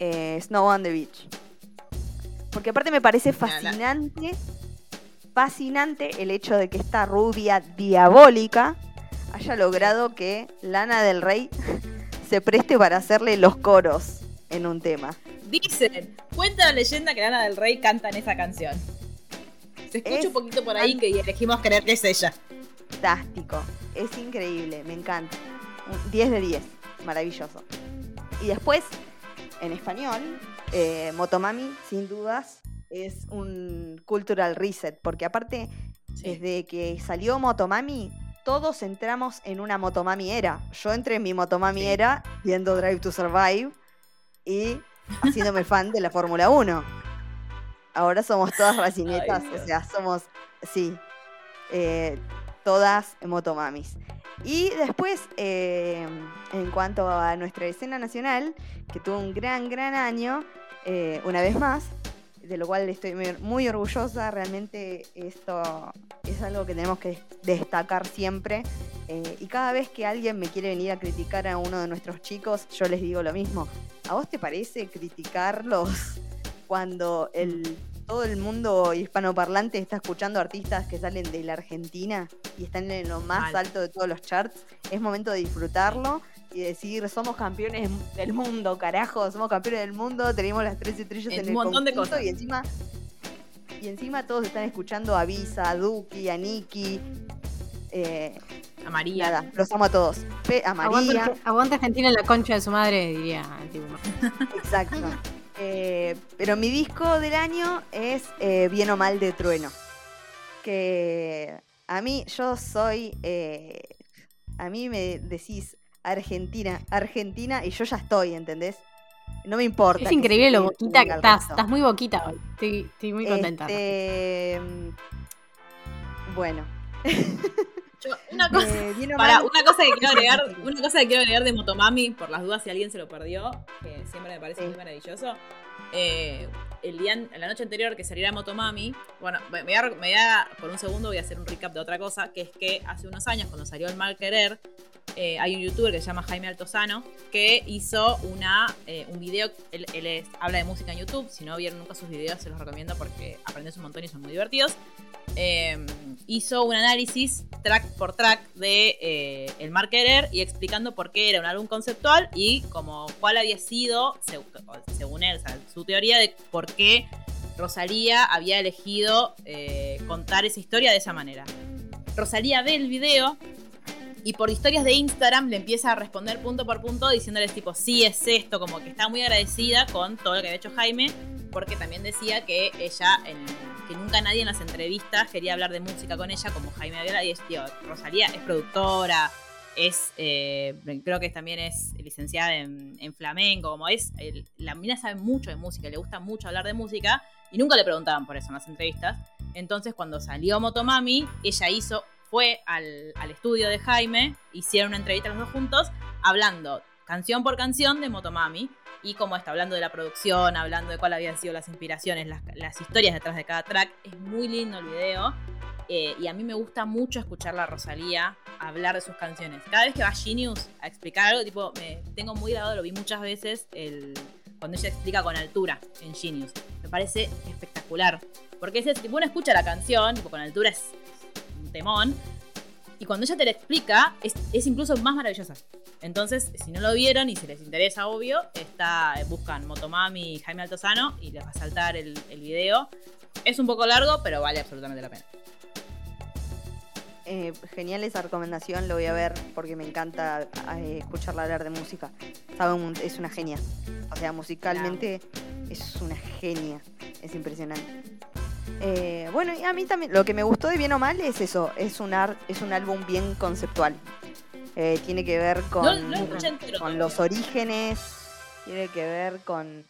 eh, Snow on the Beach. Porque aparte me parece fascinante, fascinante el hecho de que esta rubia diabólica haya logrado que Lana del Rey se preste para hacerle los coros en un tema. Dicen, cuenta la leyenda que Lana del Rey canta en esa canción. Se escucha Es un poquito por ahí que elegimos creer que es ella. Fantástico, es increíble, me encanta. Un 10 de 10, maravilloso. Y después, en español, eh, Motomami, sin dudas, es un cultural reset, porque aparte, desde que salió Motomami, todos entramos en una Motomami era. Yo entré en mi Motomami Sí. era viendo Drive to Survive y haciéndome fan de la Fórmula 1. Ahora somos todas racinetas, o sea, somos, sí, eh, todas motomamis. Y después, eh, en cuanto a nuestra escena nacional, que tuvo un gran, gran año, eh, una vez más, de lo cual estoy muy, muy orgullosa, realmente esto es algo que tenemos que destacar siempre. eh, y cada vez que alguien me quiere venir a criticar a uno de nuestros chicos, yo les digo lo mismo. ¿A vos te parece criticarlos cuando el, todo el mundo hispanoparlante está escuchando artistas que salen de la Argentina y están en lo más Mal. alto de todos los charts? Es momento de disfrutarlo y decir, somos campeones del mundo, carajo, somos campeones del mundo, tenemos las tres estrellas En en, un el montón de cosas. y encima y encima todos están escuchando a Visa, a Duki, a Nikki. Eh, A María. nada, los amo a todos. Pe- a María. Aguante, aguante Argentina en la concha de su madre, diría. Exacto. Eh, pero mi disco del año es eh, Bien o Mal de Trueno. Que a mí, yo soy. eh, a mí me decís Argentina, Argentina, y yo ya estoy, ¿entendés? No me importa. Es increíble lo boquita que estás. Estás muy boquita hoy. Estoy, estoy muy contenta. Este, bueno. Yo- una cosa, eh, para, una cosa que quiero agregar, una cosa que quiero agregar de Motomami, por las dudas si alguien se lo perdió, que siempre me parece Sí. muy maravilloso. eh, el día, la noche anterior que saliera Motomami, bueno, me voy, a, me voy a- por un segundo voy a hacer un recap de otra cosa, que es que hace unos años, cuando salió el mal querer, eh, hay un youtuber que se llama Jaime Altozano, que hizo una, eh, un video, él, él habla de música en YouTube, si no vieron nunca sus videos se los recomiendo porque aprendes un montón y son muy divertidos. Eh, hizo un análisis track por track de eh, El y explicando por qué era un álbum conceptual y como cuál había sido, seg- según él, su teoría de por qué Rosalía había elegido contar esa historia de esa manera. Rosalía ve el video y por historias de Instagram le empieza a responder punto por punto diciéndoles tipo, sí es esto, como que está muy agradecida con todo lo que había hecho Jaime, porque también decía que ella, que nunca nadie en las entrevistas quería hablar de música con ella como Jaime Aviola, y es, tío, Rosalía es productora, es, eh, creo que también es licenciada en, en flamenco, como es, la mina sabe mucho de música, le gusta mucho hablar de música, y nunca le preguntaban por eso en las entrevistas. Entonces cuando salió Motomami, ella hizo, fue al, al estudio de Jaime, hicieron una entrevista los dos juntos, hablando canción por canción de Motomami, y como está hablando de la producción, hablando de cuáles habían sido las inspiraciones, las, las historias detrás de cada track. Es muy lindo el video. Eh, y a mí me gusta mucho escuchar a Rosalía hablar de sus canciones. Cada vez que va Genius a explicar algo, tipo, me tengo muy grabado, lo vi muchas veces, el, cuando ella explica con altura en Genius. Me parece espectacular. Porque es, tipo, uno escucha la canción, tipo, con altura es temón, y cuando ella te la explica, es, es incluso más maravillosa. Entonces, si no lo vieron y si les interesa, obvio, está, buscan Motomami y Jaime Altozano y les va a saltar el, el video. Es un poco largo, pero vale absolutamente la pena. Eh, genial esa recomendación, lo voy a ver porque me encanta eh, escucharla hablar de música. Sabe es una genia. O sea, musicalmente es una genia. Es impresionante. Eh, bueno, y a mí también, lo que me gustó de bien o mal es eso, es un, ar- es un álbum bien conceptual. Eh, tiene que ver con, No, no escuché entero con los orígenes, tiene que ver con,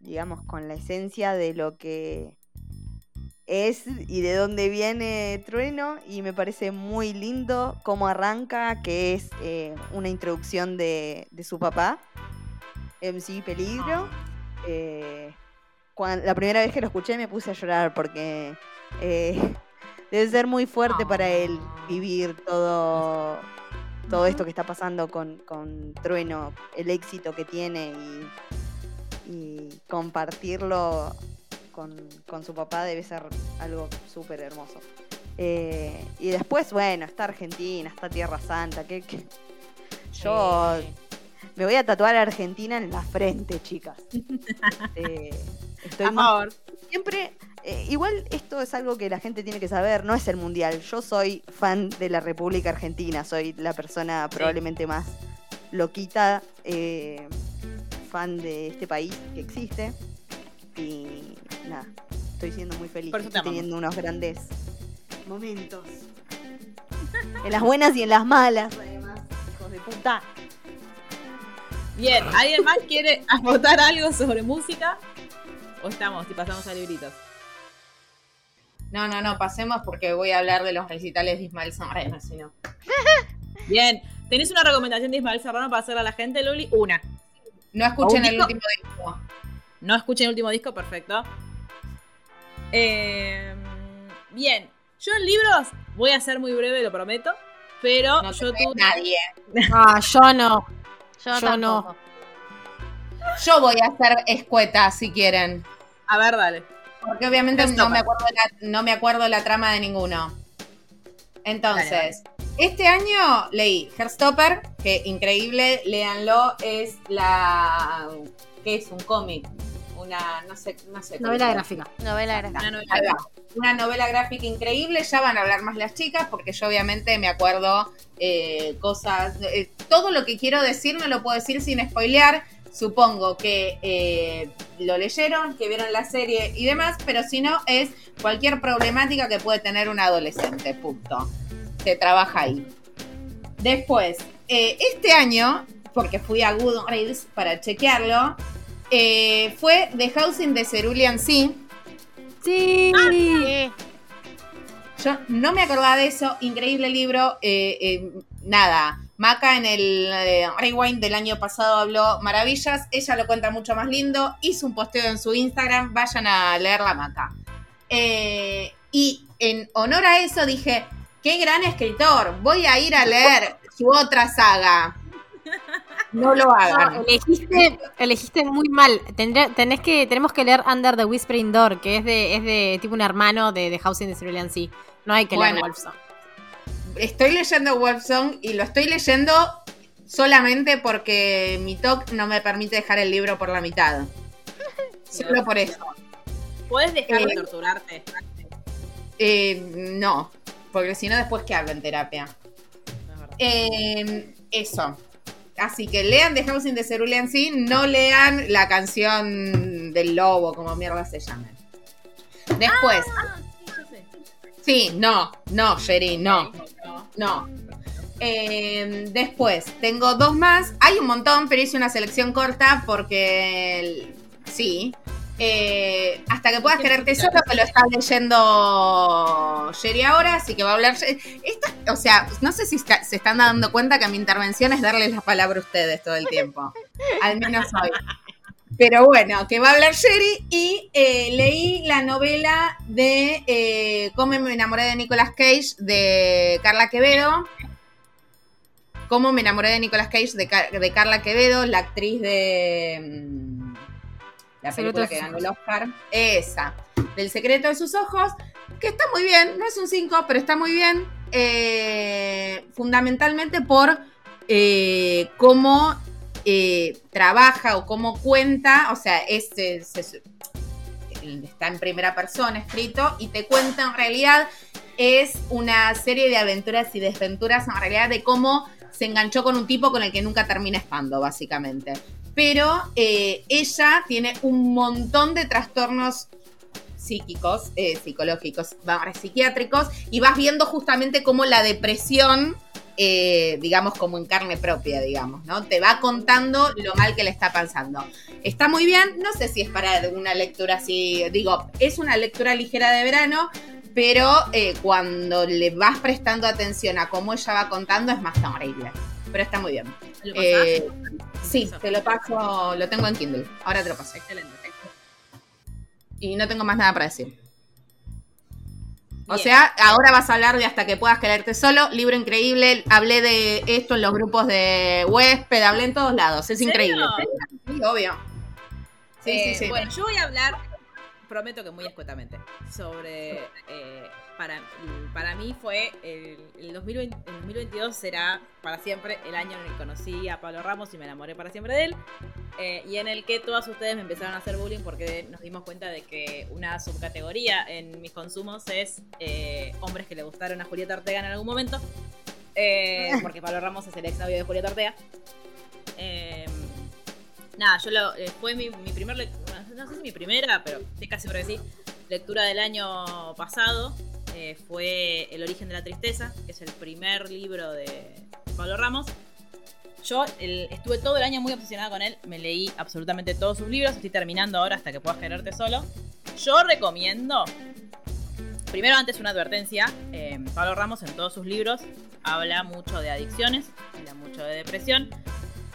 digamos, con la esencia de lo que es y de dónde viene Trueno y me parece muy lindo cómo arranca, que es eh, una introducción de, de su papá, MC Peligro. Eh, la primera vez que lo escuché me puse a llorar porque eh, debe ser muy fuerte para él vivir todo, todo esto que está pasando con, con Trueno, el éxito que tiene y, y compartirlo con, con su papá debe ser algo súper hermoso. Eh, y después, bueno, está Argentina, está Tierra Santa, que, que- yo Sí. Me voy a tatuar a Argentina en la frente, chicas. Eh, estoy A más favor. siempre, eh, igual esto es algo que la gente tiene que saber, no es el mundial. Yo soy fan de la República Argentina, soy la persona probablemente más loquita, eh, fan de este país que existe. Y nada, estoy siendo muy feliz, Por estoy teniendo unos grandes momentos. En las buenas y en las malas, además, hijos de puta. Bien, ¿alguien más quiere votar algo sobre música? ¿O estamos y pasamos a libritos? No, no, no, pasemos porque voy a hablar de los recitales de Ismael Serrano, si no. Bien, ¿tenés una recomendación de Ismael Serrano para hacerle a la gente, Luli? Una. No escuchen ¿Un el disco? último disco. No escuchen el último disco, perfecto. Eh, bien, yo en libros voy a ser muy breve, lo prometo. Pero No yo tuve. nadie. Ah, yo no. Yo, Yo no. Yo voy a hacer escueta si quieren. A ver, dale. Porque obviamente no me, acuerdo la, no me acuerdo la trama de ninguno. Entonces, este año leí Herstopper, que increíble, léanlo, es la... ¿Qué es? Un cómic. Una, no sé, no sé. Novela gráfica. Novela gráfica. Una novela va. Una novela gráfica increíble, ya van a hablar más las chicas, porque yo obviamente me acuerdo eh, cosas, eh, todo lo que quiero decir no lo puedo decir sin spoilear, supongo que eh, lo leyeron, que vieron la serie y demás, pero si no es cualquier problemática que puede tener un adolescente, punto. Se trabaja ahí. Después, eh, este año, porque fui a Goodreads para chequearlo, eh, fue The Housing de Cerulean Sea. Sí. Sí. Yo no me acordaba de eso. Increíble libro. eh, eh, nada. Maca en el Rewind del año pasado habló maravillas. Ella lo cuenta mucho más lindo. Hizo un posteo en su Instagram. Vayan a leer la Maca. Y en honor a eso dije: Qué gran escritor. Voy a ir a leer su otra saga. No lo No, hagan. elegiste, elegiste muy mal. Tendré- tenés que, tenemos que leer Under the Whispering Door, que es de, es de tipo un hermano de, de Housing de Cerulean Sea. No hay que leer Bueno. Wolfson. Estoy leyendo Wolfsong y lo estoy leyendo solamente porque mi TOC no me permite dejar el libro por la mitad. Solo por eso. ¿Puedes dejar de Eh. torturarte? Eh, no, porque si no, después que hablo en terapia. Es. Eh, eso. Así que lean The Housing de Cerulean Sea, no lean la canción del lobo, como mierda se llame. Después, Ah, sí, yo sé. sí, no, no, Sherry, no. No. No. Eh, después, tengo dos más. Hay un montón, pero hice una selección corta porque. el- Sí. Eh, hasta que puedas quererte solo, que lo está leyendo Jerry ahora, así que va a hablar. Esta- o sea, no sé si está- se están dando cuenta que mi intervención es darles la palabra a ustedes todo el tiempo. Al menos hoy. Pero bueno, que va a hablar Sherry y eh, leí la novela de eh, Cómo me enamoré de Nicolas Cage de Carla Quevedo. Cómo me enamoré de Nicolas Cage de, Car- de Carla Quevedo, la actriz de mm, la película que ganó el Oscar. Esa, del secreto de sus ojos, que está muy bien, no es un 5, pero está muy bien. eh, fundamentalmente por eh, cómo eh, trabaja o cómo cuenta, o sea, es, es- es- está en primera persona escrito y te cuenta en realidad es una serie de aventuras y desventuras en realidad de cómo se enganchó con un tipo con el que nunca termina estando, básicamente. Pero eh, ella tiene un montón de trastornos psíquicos, eh, psicológicos, psiquiátricos, y vas viendo justamente cómo la depresión, eh, digamos, como en carne propia, digamos, ¿no? Te va contando lo mal que le está pasando. Está muy bien, no sé si es para una lectura así, digo, es una lectura ligera de verano, pero cuando le vas prestando atención a cómo ella va contando es más horrible. Pero está muy bien. Eh, sí, te lo paso, lo tengo en Kindle. Ahora te lo paso. Excelente. Y no tengo más nada para decir. O Bien. sea, ahora vas a hablar de Hasta que puedas quererte solo, libro increíble. Hablé de esto en los grupos de huésped, hablé en todos lados. Es ¿En increíble. Sí, obvio. Sí, Eh, sí, sí. Bueno, yo voy a hablar, prometo que muy escuetamente, sobre. eh, para, para mí fue el, el 2020 el 2022 será para siempre el año en el que conocí a Pablo Ramos y me enamoré para siempre de él. eh, y en el que todas ustedes me empezaron a hacer bullying porque nos dimos cuenta de que una subcategoría en mis consumos es eh, hombres que le gustaron a Julieta Ortega en algún momento. porque Pablo Ramos es el ex novio de Julieta Ortega. Eh, nada, yo lo, fue mi, mi primer no sé si mi primera, pero estoy casi segura que sí, lectura del año pasado. eh, fue El origen de la tristeza, que es el primer libro de Pablo Ramos. Yo estuve todo el año muy obsesionada con él, me leí absolutamente todos sus libros, estoy terminando ahora hasta que puedas quererte solo. Yo recomiendo, primero antes una advertencia, eh, Pablo Ramos en todos sus libros habla mucho de adicciones, habla mucho de depresión,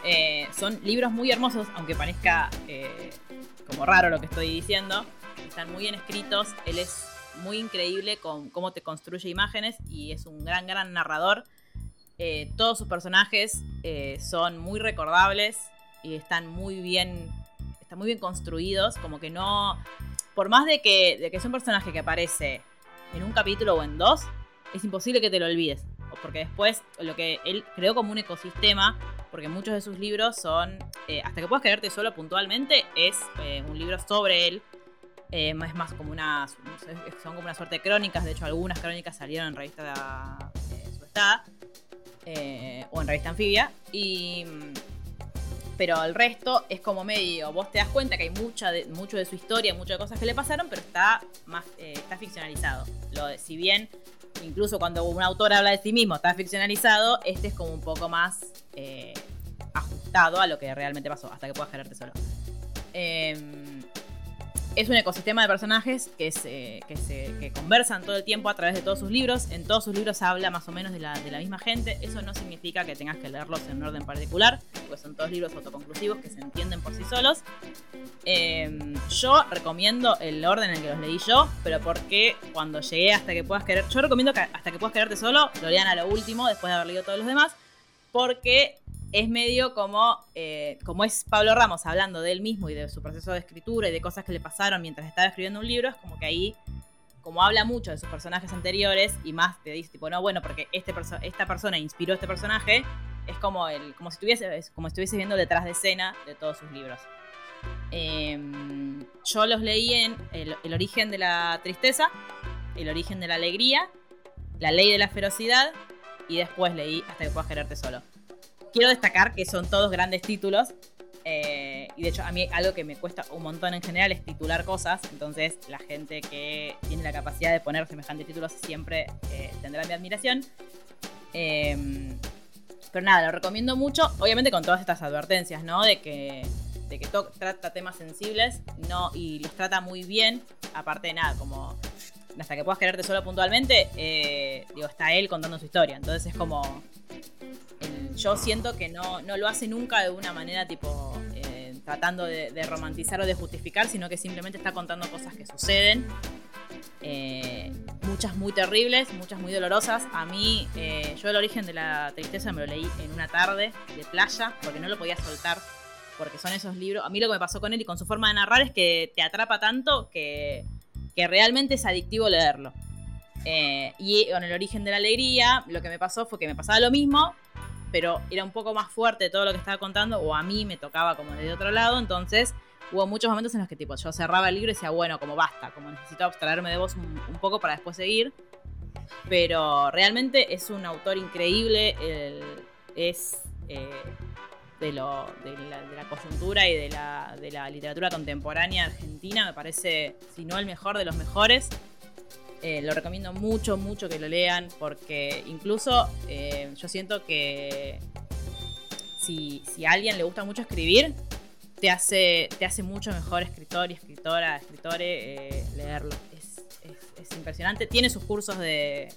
eh, son libros muy hermosos, aunque parezca como raro lo que estoy diciendo. Están muy bien escritos. Él es muy increíble con cómo te construye imágenes y es un gran, gran narrador. Eh, todos sus personajes eh, son muy recordables y están muy bien, están muy bien construidos. Como que no, por más de que, de que es un personaje que aparece en un capítulo o en dos, es imposible que te lo olvides. Porque después lo que él creó como un ecosistema porque muchos de sus libros son, eh, hasta que puedas quedarte solo puntualmente, es eh, un libro sobre él. Eh, es más como una, son como una suerte de crónicas, de hecho algunas crónicas salieron en revista Suestada eh, o en revista Anfibia. Y, mm, pero el resto es como medio, vos te das cuenta que hay mucha de, mucho de su historia, muchas cosas que le pasaron, pero está más está ficcionalizado. Lo de- si bien incluso cuando un autor habla de sí mismo está ficcionalizado, este es como un poco más eh, ajustado a lo que realmente pasó, hasta que puedas quererte solo. Eh, es un ecosistema de personajes que, se, que, se, conversan todo el tiempo a través de todos sus libros. En todos sus libros habla más o menos de la, de la misma gente. Eso no significa que tengas que leerlos en un orden particular, porque son todos libros autoconclusivos que se entienden por sí solos. Eh, yo recomiendo el orden en el que los leí yo, pero porque cuando llegué hasta que puedas querer. Yo recomiendo que hasta que puedas quererte solo, lo lean a lo último, después de haber leído todos los demás, porque es medio como, eh, como es Pablo Ramos hablando de él mismo y de su proceso de escritura y de cosas que le pasaron mientras estaba escribiendo un libro, es como que ahí, como habla mucho de sus personajes anteriores y más te dice, tipo, no, bueno, porque este esta persona inspiró a este personaje, es como, el, como, si estuviese, es como si estuviese viendo detrás de escena de todos sus libros. Eh, yo los leí en el origen de la tristeza, el origen de la alegría, la ley de la ferocidad y después leí hasta que puedas quererte solo. Quiero destacar que son todos grandes títulos. eh, y de hecho, a mí algo que me cuesta un montón en general es titular cosas. Entonces, la gente que tiene la capacidad de poner semejantes títulos siempre eh, tendrá mi admiración. Eh, pero nada, lo recomiendo mucho. Obviamente, con todas estas advertencias, ¿no? De que, de que trata temas sensibles no, y los trata muy bien. Aparte de nada, como hasta que puedas quererte solo puntualmente, eh, digo, está él contando su historia. Entonces es como. el- yo siento que no, no lo hace nunca de una manera tipo. eh, tratando de, de romantizar o de justificar, sino que simplemente está contando cosas que suceden. Eh, muchas muy terribles, muchas muy dolorosas. A mí, eh, yo el origen de la tristeza me lo leí en una tarde de playa, porque no lo podía soltar, porque son esos libros. A mí lo que me pasó con él y con su forma de narrar es que te atrapa tanto que, que realmente es adictivo leerlo. Eh, y con el origen de la alegría, lo que me pasó fue que me pasaba lo mismo, pero era un poco más fuerte todo lo que estaba contando, o a mí me tocaba como desde otro lado, entonces hubo muchos momentos en los que tipo yo cerraba el libro y decía, bueno, como basta, como necesito abstraerme de vos un, un poco para después seguir. Pero realmente es un autor increíble, el- es eh, de, lo, de, la, de la coyuntura y de la, de la literatura contemporánea argentina, me parece, si no el mejor de los mejores. Eh, lo recomiendo mucho, mucho que lo lean, porque incluso eh, yo siento que si, si a alguien le gusta mucho escribir, te hace, te hace mucho mejor escritor y escritora, escritore, eh, leerlo. Es, es- es impresionante. Tiene sus cursos de.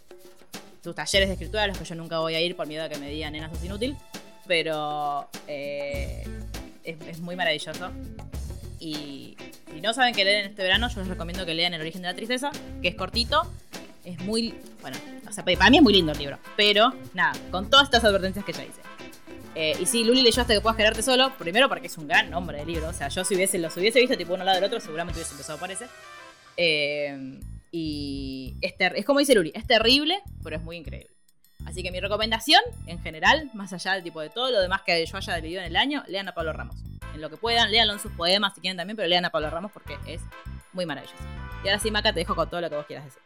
sus talleres de escritura, a los que yo nunca voy a ir por miedo a que me digan, nena, sos inútil. Pero eh, es, muy maravilloso. Y si no saben qué leer en este verano, yo les recomiendo que lean El origen de la tristeza, que es cortito. Es muy. Bueno, o sea, para mí es muy lindo el libro. Pero, nada, con todas estas advertencias que ya hice. Eh, y sí, Luli leyó hasta que puedas quedarte solo, primero porque es un gran nombre de libro. O sea, yo si hubiese, los hubiese visto tipo uno al lado del otro, seguramente hubiese empezado por ese. Eh, y es como dice Luli, es terrible, pero es muy increíble. Así que mi recomendación, en general, más allá del tipo de todo lo demás que yo haya leído en el año, lean a Pablo Ramos. En lo que puedan, léanlo en sus poemas si quieren también, pero lean a Pablo Ramos porque es muy maravilloso. Y ahora sí, Maca, te dejo con todo lo que vos quieras decir.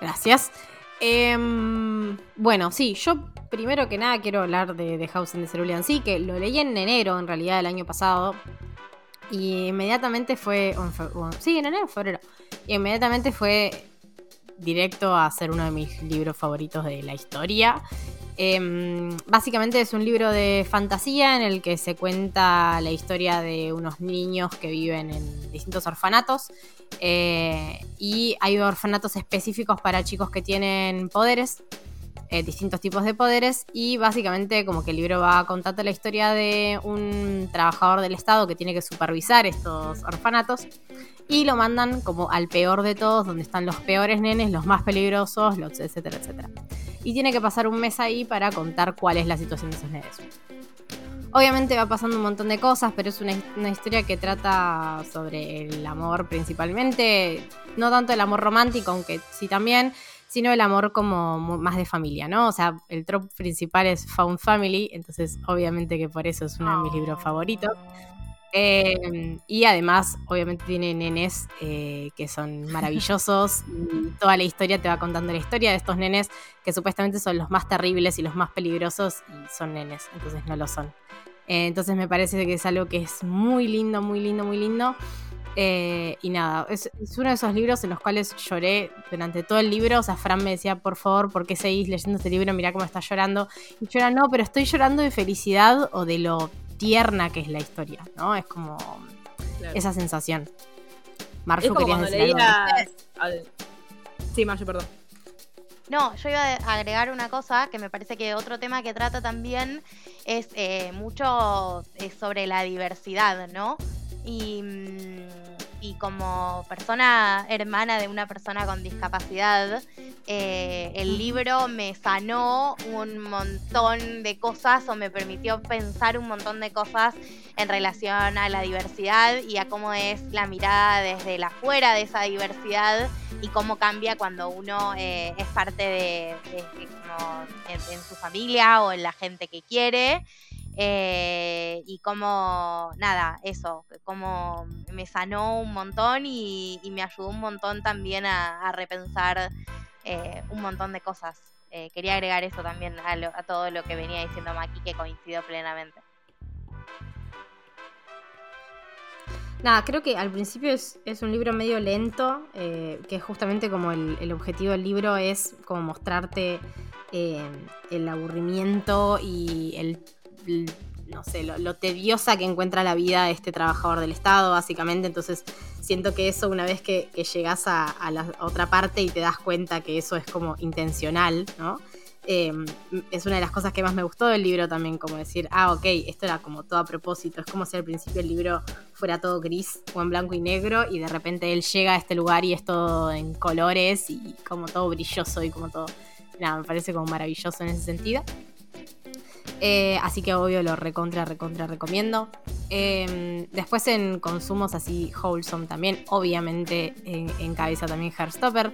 Gracias. Em, bueno, sí, yo primero que nada quiero hablar de The House in the Cerulean Sea, que lo leí en enero, en realidad, del año pasado. Y inmediatamente fue. o en sí, en enero, febrero. Y inmediatamente fue directo a ser uno de mis libros favoritos de la historia. Em, básicamente es un libro de fantasía en el que se cuenta la historia de unos niños que viven en distintos orfanatos. Eh, y hay orfanatos específicos para chicos que tienen poderes, eh, distintos tipos de poderes. Y básicamente como que el libro va contando la historia de un trabajador del Estado que tiene que supervisar estos orfanatos. Y lo mandan como al peor de todos, donde están los peores nenes, los más peligrosos, los etcétera, etcétera. Y tiene que pasar un mes ahí para contar cuál es la situación de esos nenes. Obviamente va pasando un montón de cosas, pero es una, una historia que trata sobre el amor principalmente, no tanto el amor romántico, aunque sí también, sino el amor como más de familia, ¿no? O sea, el trope principal es Found Family, entonces obviamente que por eso es uno de mis libros favoritos. Eh, y además, obviamente tiene nenes eh, que son maravillosos y toda la historia te va contando la historia de estos nenes que supuestamente son los más terribles y los más peligrosos y son nenes, entonces no lo son. Eh, entonces me parece que es algo que es muy lindo, muy lindo, muy lindo. Eh, y nada, es, es uno de esos libros en los cuales lloré durante todo el libro. O sea, Fran me decía, por favor, ¿por qué seguís leyendo este libro? Mirá cómo estás llorando. Y yo era, no, pero estoy llorando de felicidad o de lo tierna que es la historia, ¿no? Es como esa sensación. Como querías cuando decir algo. al- Sí, Mayo, perdón. No, yo iba a agregar una cosa que me parece que otro tema que trata también es eh, mucho eh, sobre la diversidad, ¿no? Y, mm, y como persona hermana de una persona con discapacidad, eh, el libro me sanó un montón de cosas o me permitió pensar un montón de cosas en relación a la diversidad y a cómo es la mirada desde la de esa diversidad y cómo cambia cuando uno eh, es parte de, en su familia o en la gente que quiere. Eh, y cómo, nada, eso, como me sanó un montón y, me ayudó un montón también a, a repensar eh, un montón de cosas. Eh, quería agregar eso también a, lo- a todo lo que venía diciendo Maki, que coincido plenamente. Nada, creo que al principio es, un libro medio lento, eh, que justamente como el, objetivo del libro es como mostrarte el aburrimiento y el- no sé, lo, tediosa que encuentra la vida de este trabajador del Estado, básicamente. Entonces siento que eso una vez que, que llegas a, a la otra parte y te das cuenta que eso es como intencional, ¿no? Eh, es una de las cosas que más me gustó del libro también, como decir, ah, ok, esto era como todo a propósito, es como si al principio el libro fuera todo gris o en blanco y negro y de repente él llega a este lugar y es todo en colores y como todo brilloso y como todo, nada, me parece como maravilloso en ese sentido. Eh, así que obvio lo recontra, recontra recomiendo. Eh, después en consumos así wholesome también, obviamente en, en cabeza también Heartstopper,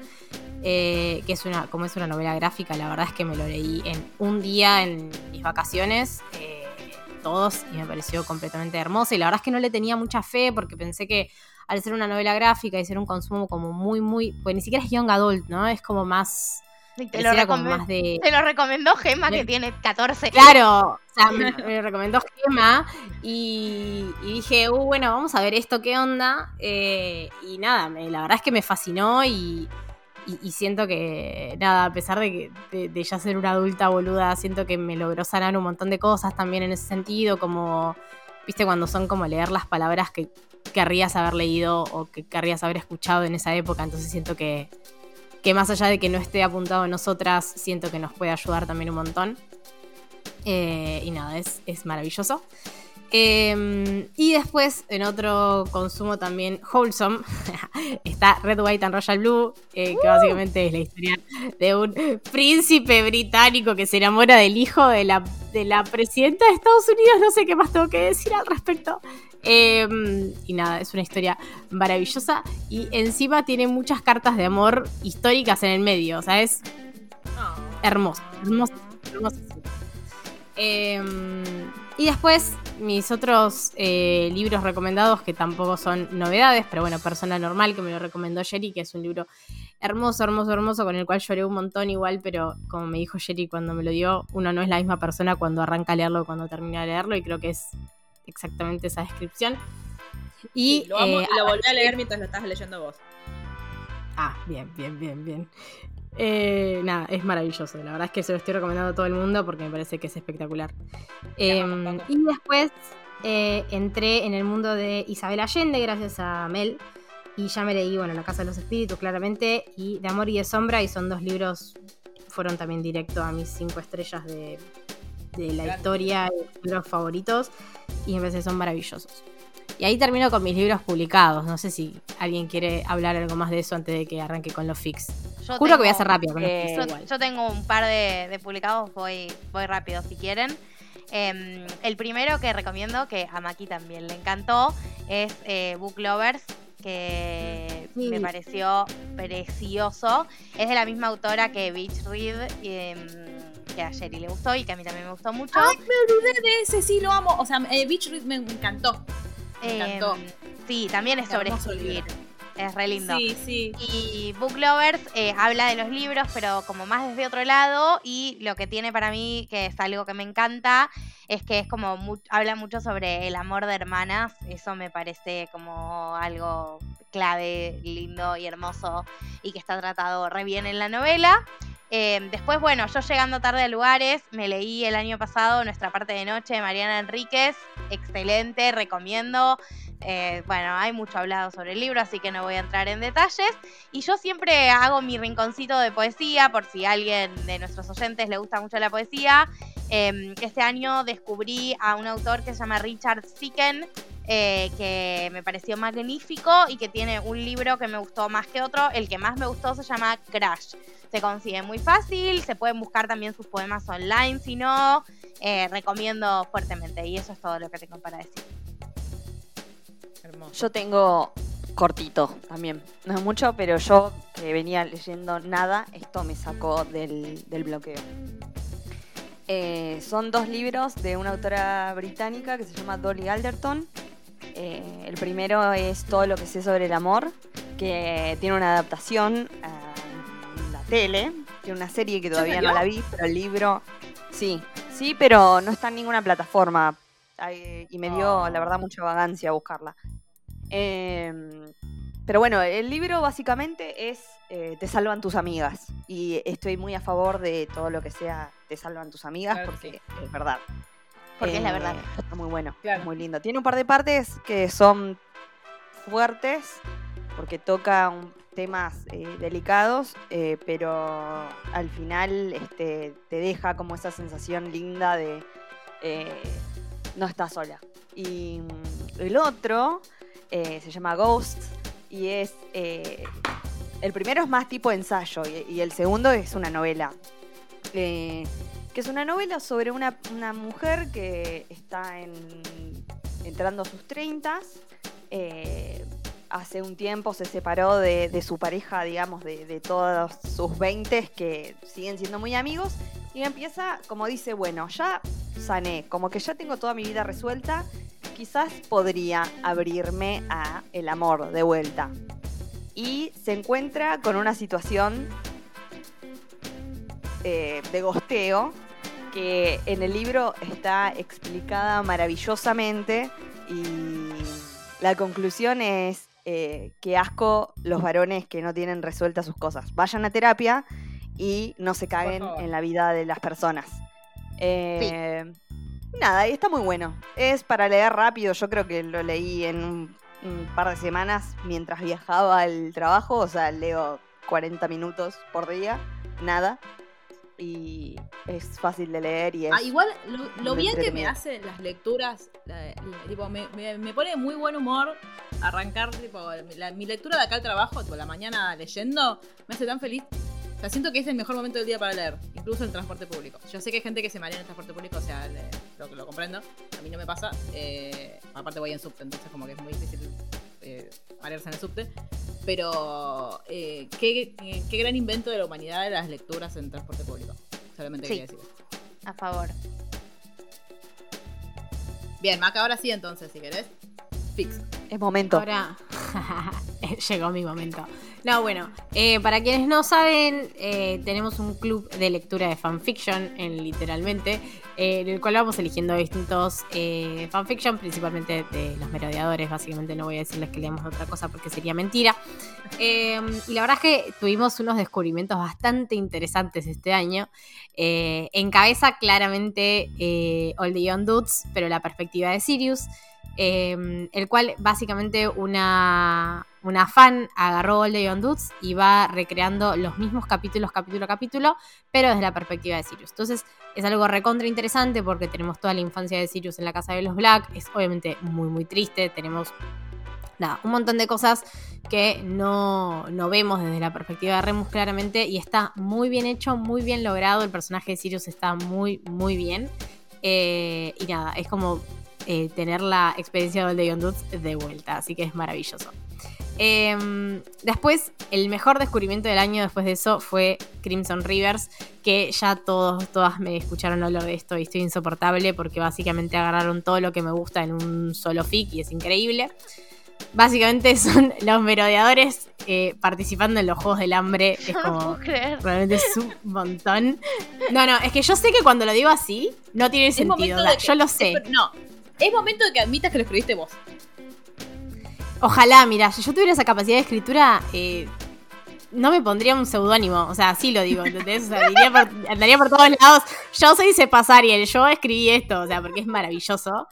eh, que es una, como es una novela gráfica, la verdad es que me lo leí en un día en mis vacaciones, eh, todos, y me pareció completamente hermoso. Y la verdad es que no le tenía mucha fe porque pensé que al ser una novela gráfica y ser un consumo como muy, muy, pues ni siquiera es young adult, ¿no? Es como más Te, lo más de... te lo recomendó Gemma, que tiene 14. Claro, o sea, me, me recomendó Gema y, y dije, uh, bueno, vamos a ver esto, qué onda. Eh, y nada, me- la verdad es que me fascinó y, y- y siento que, nada, a pesar de, que, de, de ya ser una adulta boluda, siento que me logró sanar un montón de cosas también en ese sentido, como, viste, cuando son como leer las palabras que querrías haber leído o que querrías haber escuchado en esa época, entonces siento que, que más allá de que no esté apuntado en nosotras, siento que nos puede ayudar también un montón. Eh, y nada, es, es maravilloso. Eh, y después, en otro consumo también wholesome, está Red, White and Royal Blue, eh, que básicamente es la historia de un príncipe británico que se enamora del hijo de la, de la presidenta de Estados Unidos. No sé qué más tengo que decir al respecto. Eh, y nada, es una historia maravillosa y encima tiene muchas cartas de amor históricas en el medio. O sea, es hermoso, hermoso, hermosísimo. Eh, y después, mis otros eh, libros recomendados, que tampoco son novedades, pero bueno, Persona Normal, que me lo recomendó Jerry, que es un libro hermoso, hermoso, hermoso, con el cual lloré un montón igual, pero como me dijo Jerry cuando me lo dio, uno no es la misma persona cuando arranca a leerlo o cuando termina de leerlo, y creo que es exactamente esa descripción. Y Sí, lo eh, lo volví a leer mientras lo estabas leyendo vos. Ah, bien, bien, bien, bien. Eh, nada, es maravilloso. La verdad es que se lo estoy recomendando a todo el mundo porque me parece que es espectacular. Eh, tampoco. y después eh, entré en el mundo de Isabel Allende gracias a Mel. Y ya me leí, bueno, La Casa de los Espíritus, claramente, y De Amor y de Sombra, y son dos libros, fueron también directo a mis cinco estrellas de, de la Grande. historia y libros favoritos, y me parece que son maravillosos. Y ahí termino con mis libros publicados. No sé si alguien quiere hablar algo más de eso antes de que arranque con los fix. Yo Juro que voy a ser rápido con los eh, fix Yo, yo tengo un par de, de publicados, voy, voy rápido si quieren. Em, el primero que recomiendo, que a Maki también le encantó, es eh, Book Lovers, que Sí. me pareció precioso. Es de la misma autora que Beach Read, em, que a Sherry le gustó y que a mí también me gustó mucho. Ay, me olvidé de ese, sí, lo amo. O sea, eh, Beach Read me encantó. me encantó. Em, sí, también es sobre escribir. Es re lindo. Sí, sí. Y Book Lovers eh, habla de los libros, pero como más desde otro lado. Y lo que tiene para mí, que es algo que me encanta, es que es como mu- habla mucho sobre el amor de hermanas. Eso me parece como algo clave, lindo y hermoso. Y que está tratado re bien en la novela. Eh, después, bueno, yo llegando tarde a lugares, me leí el año pasado Nuestra parte de noche de Mariana Enríquez. Excelente, recomiendo. Eh, bueno, hay mucho hablado sobre el libro, así que no voy a entrar en detalles. Y yo siempre hago mi rinconcito de poesía, por si a alguien de nuestros oyentes le gusta mucho la poesía. Eh, este año descubrí a un autor que se llama Richard Sicken, eh, que me pareció magnífico y que tiene un libro que me gustó más que otro. El que más me gustó se llama Crash. Se consigue muy fácil, se pueden buscar también sus poemas online, si no, eh, recomiendo fuertemente. Y eso es todo lo que tengo para decir. Hermoso. Yo tengo cortito también. No es mucho, pero yo que venía leyendo nada, esto me sacó del, del bloqueo. Eh, son dos libros de una autora británica que se llama Dolly Alderton. Eh, el primero es Todo lo que sé sobre el amor, que tiene una adaptación a la tele, tiene una serie que todavía no la vi, pero el libro sí, sí, pero no está en ninguna plataforma. Ay, y me dio, la verdad, mucha vagancia buscarla. Em, pero bueno, el libro básicamente es eh, Te salvan tus amigas. Y estoy muy a favor de todo lo que sea Te salvan tus amigas Claro porque es verdad. Porque es la Eh, verdad. Está muy bueno, Claro. muy lindo. Tiene un par de partes que son fuertes porque toca un temas eh, delicados, eh, pero al final este, te deja como esa sensación linda de eh, no estás sola. Y mm, el otro se llama Ghost y es... el primero es más tipo ensayo y, y el segundo es una novela. Que es una novela sobre una, una mujer que está en, entrando a sus 30 hace un tiempo se separó de, su pareja, digamos, de, todos sus 20 que siguen siendo muy amigos. Y empieza, como dice, bueno, ya sané, como que ya tengo toda mi vida resuelta, quizás podría abrirme a el amor de vuelta. Y se encuentra con una situación eh, de gosteo que en el libro está explicada maravillosamente y la conclusión es eh, que asco los varones que no tienen resueltas sus cosas. Vayan a terapia y no se caguen en la vida de las personas. Eh, nada, y está muy bueno. Es para leer rápido, yo creo que lo leí en un, un par de semanas mientras viajaba al trabajo, o sea, leo 40 minutos por día, nada y es fácil de leer y es. Ah, igual lo, bien que me hacen las lecturas, tipo, me, me, pone muy buen humor arrancar, tipo, mi lectura de acá al trabajo, tipo, la mañana leyendo, me hace tan feliz. O sea, siento que es el mejor momento del día para leer, incluso en transporte público. Yo sé que hay gente que se marea en el transporte público, o sea, lo que lo comprendo. A mí no me pasa. Eh, aparte voy en subte, entonces como que es muy difícil eh, en el subte. Pero eh, ¿qué, qué, gran invento de la humanidad de las lecturas en transporte público. Solamente quería decir. A favor. Bien, Maca, ahora sí entonces, si querés. Fix. Es momento. Ahora llegó mi momento. No, bueno, eh, para quienes no saben, eh, tenemos un club de lectura de fanfiction, en, literalmente, eh, en el cual vamos eligiendo distintos fanfiction, principalmente de los merodeadores. Básicamente no voy a decirles que leamos otra cosa porque sería mentira. y la verdad es que tuvimos unos descubrimientos bastante interesantes este año. encabeza claramente All the Young Dudes, pero la perspectiva de Sirius. Em, el cual básicamente una, una fan agarró All the Young Dudes y va recreando los mismos capítulos, capítulo a capítulo, pero desde la perspectiva de Sirius. Entonces es algo recontra interesante porque tenemos toda la infancia de Sirius en la casa de los Black, es obviamente muy muy triste, tenemos nada, un montón de cosas que no, no, vemos desde la perspectiva de Remus claramente y está muy bien hecho, muy bien logrado, el personaje de Sirius está muy muy bien. Eh, y nada, es como eh, tener la experiencia de Young Dudes de vuelta, así que es maravilloso. Em, después, el mejor descubrimiento del año después de eso fue Crimson Rivers, que ya todos, todas me escucharon hablar de esto y estoy insoportable porque básicamente agarraron todo lo que me gusta en un solo fic y es increíble. Básicamente son los merodeadores eh, participando en los Juegos del Hambre. Es como. Realmente es un montón. No, no, es que yo sé que cuando lo digo así, no tiene sentido. yo lo sé. no, es momento de que admitas que lo escribiste vos. Ojalá, mira, si yo tuviera esa capacidad de escritura, eh, no me pondría un seudónimo. O sea, sí lo digo, ¿entendés? O sea, andaría por todos lados. Yo soy Sepasariel, yo escribí esto, o sea, porque es maravilloso.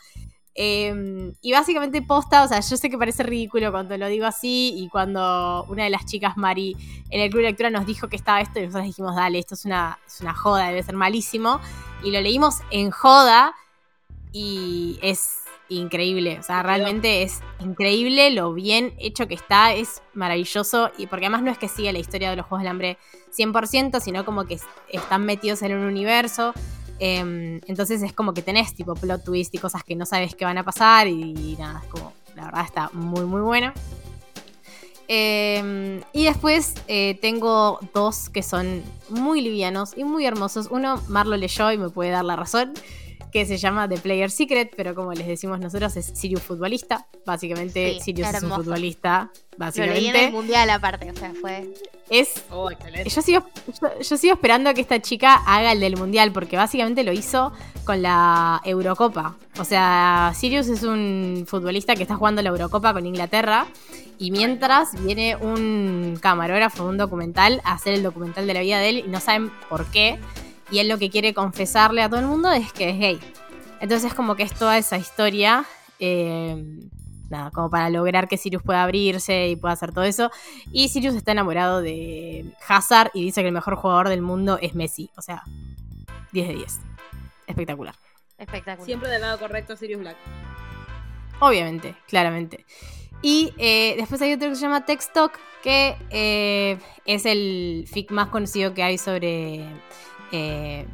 Em, y básicamente posta, o sea, yo sé que parece ridículo cuando lo digo así y cuando una de las chicas, Mari, en el club de lectura nos dijo que estaba esto y nosotros dijimos, dale, esto es una, es una joda, debe ser malísimo. Y lo leímos en joda y es increíble. O sea, realmente es increíble lo bien hecho que está, es maravilloso. Y porque además no es que siga la historia de los Juegos del Hambre 100%, sino como que están metidos en un universo. Em, entonces es como que tenés tipo plot twist y cosas que no sabes que van a pasar. Y, nada, es como, la verdad está muy, muy buena. Em, y después eh, tengo dos que son muy livianos y muy hermosos. Uno, Marlo leyó y me puede dar la razón que se llama The Player Secret, pero como les decimos nosotros, es Sirius futbolista. Básicamente, Sirius es un futbolista. Básicamente. Lo leí en el mundial aparte, o sea, fue. Es. Oh, yo, sigo, yo, sigo esperando a que esta chica haga el del mundial, porque básicamente lo hizo con la Eurocopa. O sea, Sirius es un futbolista que está jugando la Eurocopa con Inglaterra. Y mientras viene un camarógrafo de un documental a hacer el documental de la vida de él y no saben por qué y él lo que quiere confesarle a todo el mundo es que es gay. Entonces es como que es toda esa historia. Eh, nada, como para lograr que Sirius pueda abrirse y pueda hacer todo eso. Y Sirius está enamorado de Hazard y dice que el mejor jugador del mundo es Messi. O sea, 10 de 10. Espectacular. Espectacular. Siempre del lado correcto, Sirius Black. Obviamente, claramente. Y eh, después hay otro que se llama Text Talk, que eh, es el fic más conocido que hay sobre eh,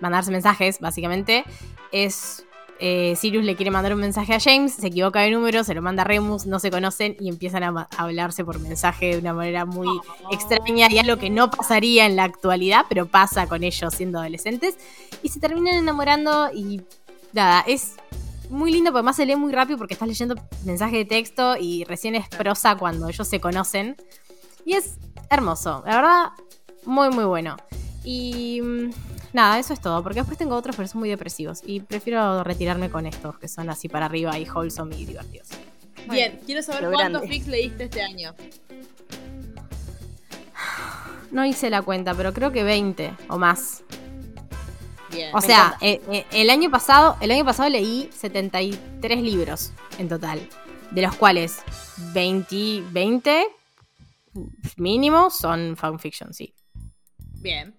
mandarse mensajes, básicamente. Es. eh, Sirius le quiere mandar un mensaje a James, se equivoca de número, se lo manda a Remus, no se conocen y empiezan a hablarse por mensaje de una manera muy extraña y algo que no pasaría en la actualidad, pero pasa con ellos siendo adolescentes. Y se terminan enamorando y nada, es muy lindo porque además se lee muy rápido porque estás leyendo mensaje de texto y recién es prosa cuando ellos se conocen. Y es hermoso, la verdad, muy muy bueno. Y mm, nada, eso es todo, porque después tengo otros pero son muy depresivos y prefiero retirarme con estos que son así para arriba y wholesome y divertidos. Bien, quiero saber cuántos fics leíste este año. No hice la cuenta, pero creo que 20 o más. Bien. O sea, eh, eh, el año pasado, el año pasado leí 73 libros en total, de los cuales 20, 20 mínimo son fanfiction, sí. Bien.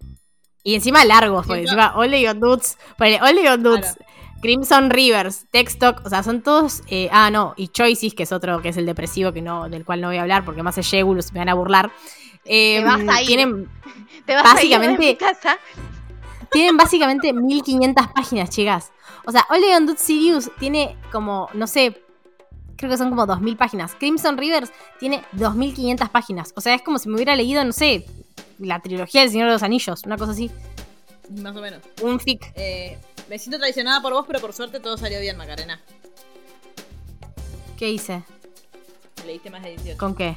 Y encima largos, porque encima Only God Dudes, ponele, Only God Dudes, Claro. Crimson Rivers, Textoc, o sea, son todos, eh, ah, no, y Choices, que es otro, que es el depresivo, que no, del cual no voy a hablar, porque más es Shegulus, me van a burlar. Eh, Te vas a ir. Tienen, Te vas a ir de básicamente- mi casa. tienen básicamente 1500 páginas, chicas. O sea, Only Dudes Sirius tiene como, no sé, creo que son como 2000 páginas. Crimson Rivers tiene 2500 páginas. O sea, es como si me hubiera leído, no sé, la trilogía del Señor de los Anillos, una cosa así. Más o menos. Un fic. Eh, me siento traicionada por vos, pero por suerte todo salió bien, Macarena. ¿Qué hice? Leíste más de 18. ¿Con qué?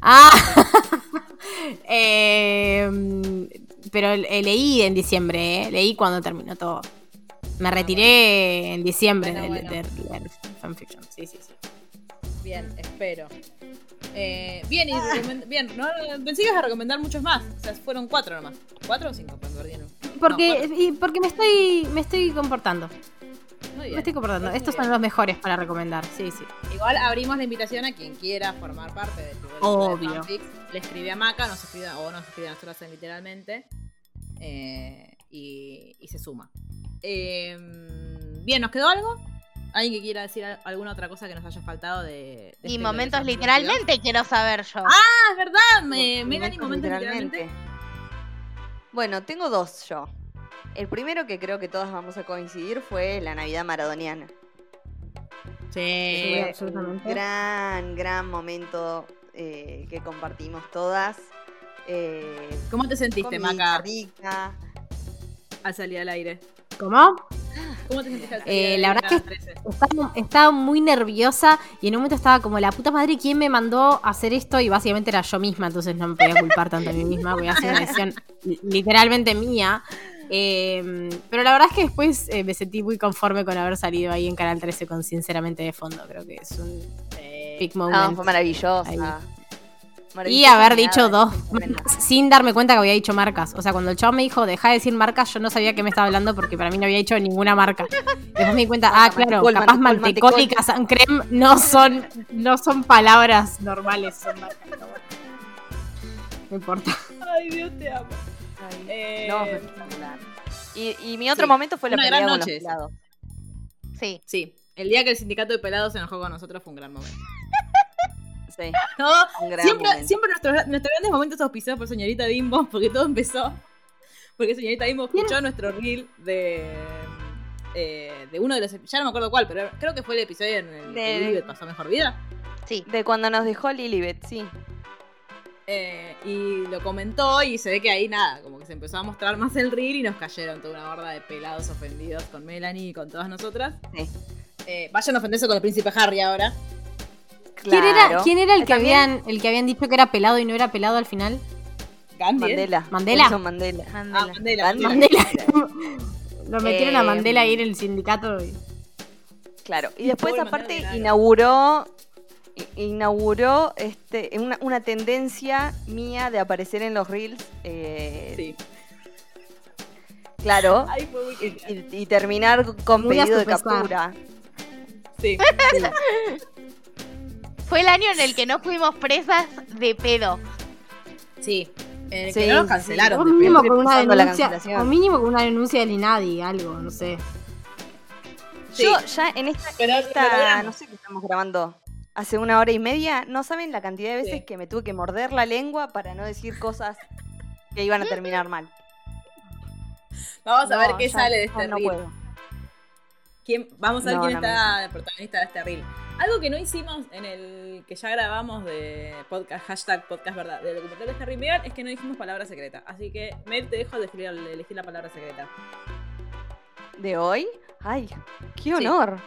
Ah, Eh, pero eh, leí en diciembre, ¿eh? leí cuando terminó todo. Me retiré en diciembre Bueno, de, bueno. fanfiction. Sí, sí, sí. Bien, espero. Eh, bien, y recomen- bien, no, pensé que ibas a recomendar muchos más. O sea, fueron cuatro nomás. ¿Cuatro o cinco? Porque, No, y porque me estoy, me estoy comportando. Muy bien. Me estoy comportando. Muy Estos son los mejores para recomendar. Sí, sí. Igual abrimos la invitación a quien quiera formar parte del club de Obvio. Le escribe a Maca, nos escribe, o nos escribe a nosotros literalmente. eh, y, y se suma. Eh, bien, ¿nos quedó algo? ¿Alguien que quiera decir al- alguna otra cosa que nos haya faltado de. de Y este momentos literalmente quiero saber yo. Ah, es verdad. Me, Melanie, Momentos momentos literalmente. Bueno, tengo dos yo. El primero que creo que todas vamos a coincidir fue la Navidad maradoniana. Sí. Fue absolutamente. un gran, gran momento eh, que compartimos todas. Eh, ¿Cómo te sentiste, Maca, rica. al salir al aire? ¿Cómo? ¿Cómo te sentiste al Eh, la verdad a que las 13? Estaba, estaba muy nerviosa y en un momento estaba como la puta madre, ¿quién me mandó a hacer esto? Y básicamente era yo misma, entonces no me podía culpar tanto a mí misma, voy a hacer una decisión li- literalmente mía. Eh, pero la verdad es que después eh, me sentí muy conforme con haber salido ahí en Canal 13 con Sinceramente de Fondo. Creo que es un Sí. big No, moment. fue maravillosa. Y haber dicho dos sin darme cuenta que había dicho marcas. O sea, cuando el chavo me dijo, deja de decir marcas, yo no sabía que me estaba hablando porque para mí no había dicho ninguna marca. Después me di cuenta, ah, claro, capaz mantecol, y creme no son, no son palabras normales, son marcas. No importa. Ay, Dios te amo. Ay, Eh, no, fue espectacular. Y, y mi otro sí, momento fue la una pelea gran con noche pelados. Sí. Sí, el día que el sindicato de pelados se enojó con nosotros fue un gran momento. Sí, No, un gran siempre, momento. siempre nuestros, nuestros grandes momentos auspiciados por señorita Bimbo, porque todo empezó. Porque señorita Bimbo escuchó nuestro reel de. eh, de uno de los. Ya no me acuerdo cuál, pero creo que fue el episodio en el que De- Lilibet pasó mejor vida. Sí. De cuando nos dejó Lilibet, sí. Eh, y lo comentó y se ve que ahí nada, como que se empezó a mostrar más el reel y nos cayeron toda una horda de pelados ofendidos con Melanie y con todas nosotras. Sí. Eh, vayan a ofenderse con el príncipe Harry ahora. ¿Quién era. ¿quién era el que habían, el que habían dicho que era pelado y no era pelado al final? Gandhi. Mandela. Mandela. Nelson Mandela. Ah, Mandela. Mandela. Mandela. Mandela. Lo metieron a Eh, Mandela ahí en el sindicato. y- Claro. Y después Pobre aparte Mandela, inauguró inauguró este una, una tendencia mía de aparecer en los reels. eh, Sí. Claro. Ay, Y, terminar con Muy pedido de captura. Sí. Fue el año en el que no fuimos presas de pedo. Sí. En el Sí, que no nos sí, cancelaron. O de mínimo con una denuncia. O mínimo con una denuncia del INADI, algo, no sé. Sí. Yo ya en esta, Pero esta- no sé qué estamos grabando, hace una hora y media, no saben la cantidad de veces Sí. que me tuve que morder la lengua para no decir cosas que iban a terminar mal. Vamos a ver qué ya- sale de este no reel. puedo. ¿Quién- vamos a ver No, quién no está el protagonista de este reel. Algo que no hicimos en el que ya grabamos de podcast, hashtag podcast verdad, de documental de Harry Meghan, es que no dijimos palabra secreta. Así que, Mel, te dejo elegir, elegir la palabra secreta. ¿De hoy? Ay, qué Sí. honor.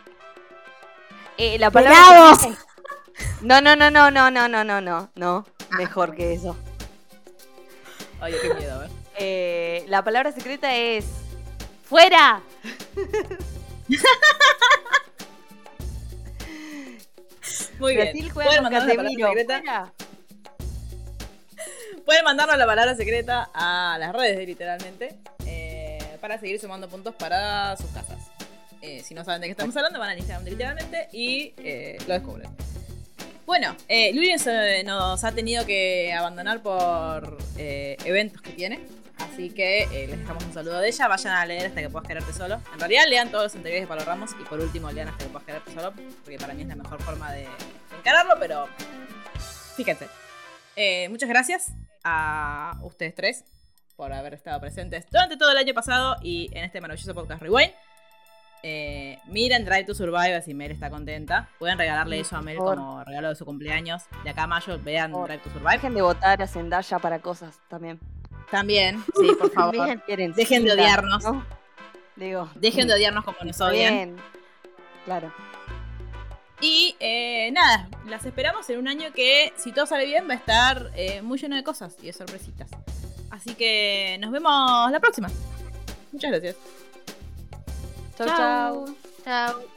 Eh, la palabra ¡Verados! secreta es- No, no, no, no, no, no, no, no, no, no. Mejor que eso. Oye, qué miedo, a ver. Eh, la palabra secreta es ¡Fuera! Muy bien. Juega Pueden mandarnos la secreta. Pueden mandarnos la palabra secreta a las redes, literalmente, eh, para seguir sumando puntos para sus casas. Eh, si no saben de qué estamos hablando, van al Instagram literalmente y eh, lo descubren. Bueno, eh, Luis nos ha tenido que abandonar por eventos que tiene. Así que eh, les dejamos un saludo de ella. Vayan a leer hasta que puedas quererte solo. En realidad lean todos los anteriores de Palo Ramos y por último lean hasta que puedas quererte solo. Porque para mí es la mejor forma de, encararlo, pero fíjense. Eh, muchas gracias a ustedes tres por haber estado presentes durante todo el año pasado y en este maravilloso podcast Rewind. Eh, miren Drive to Survive si Mel está contenta. Pueden regalarle eso a Mel como regalo de su cumpleaños. De acá a mayo vean Drive to Survive. Dejen de votar a Zendaya para cosas también. También, sí, por favor. Bien. Quieren Dejen de odiarnos. ¿no? Digo. Dejen de odiarnos como nos odian. bien. Claro. Y eh, nada, las esperamos en un año que, si todo sale bien, va a estar eh, muy lleno de cosas y de sorpresitas. Así que nos vemos la próxima. Muchas gracias. Chau, chau. Chao.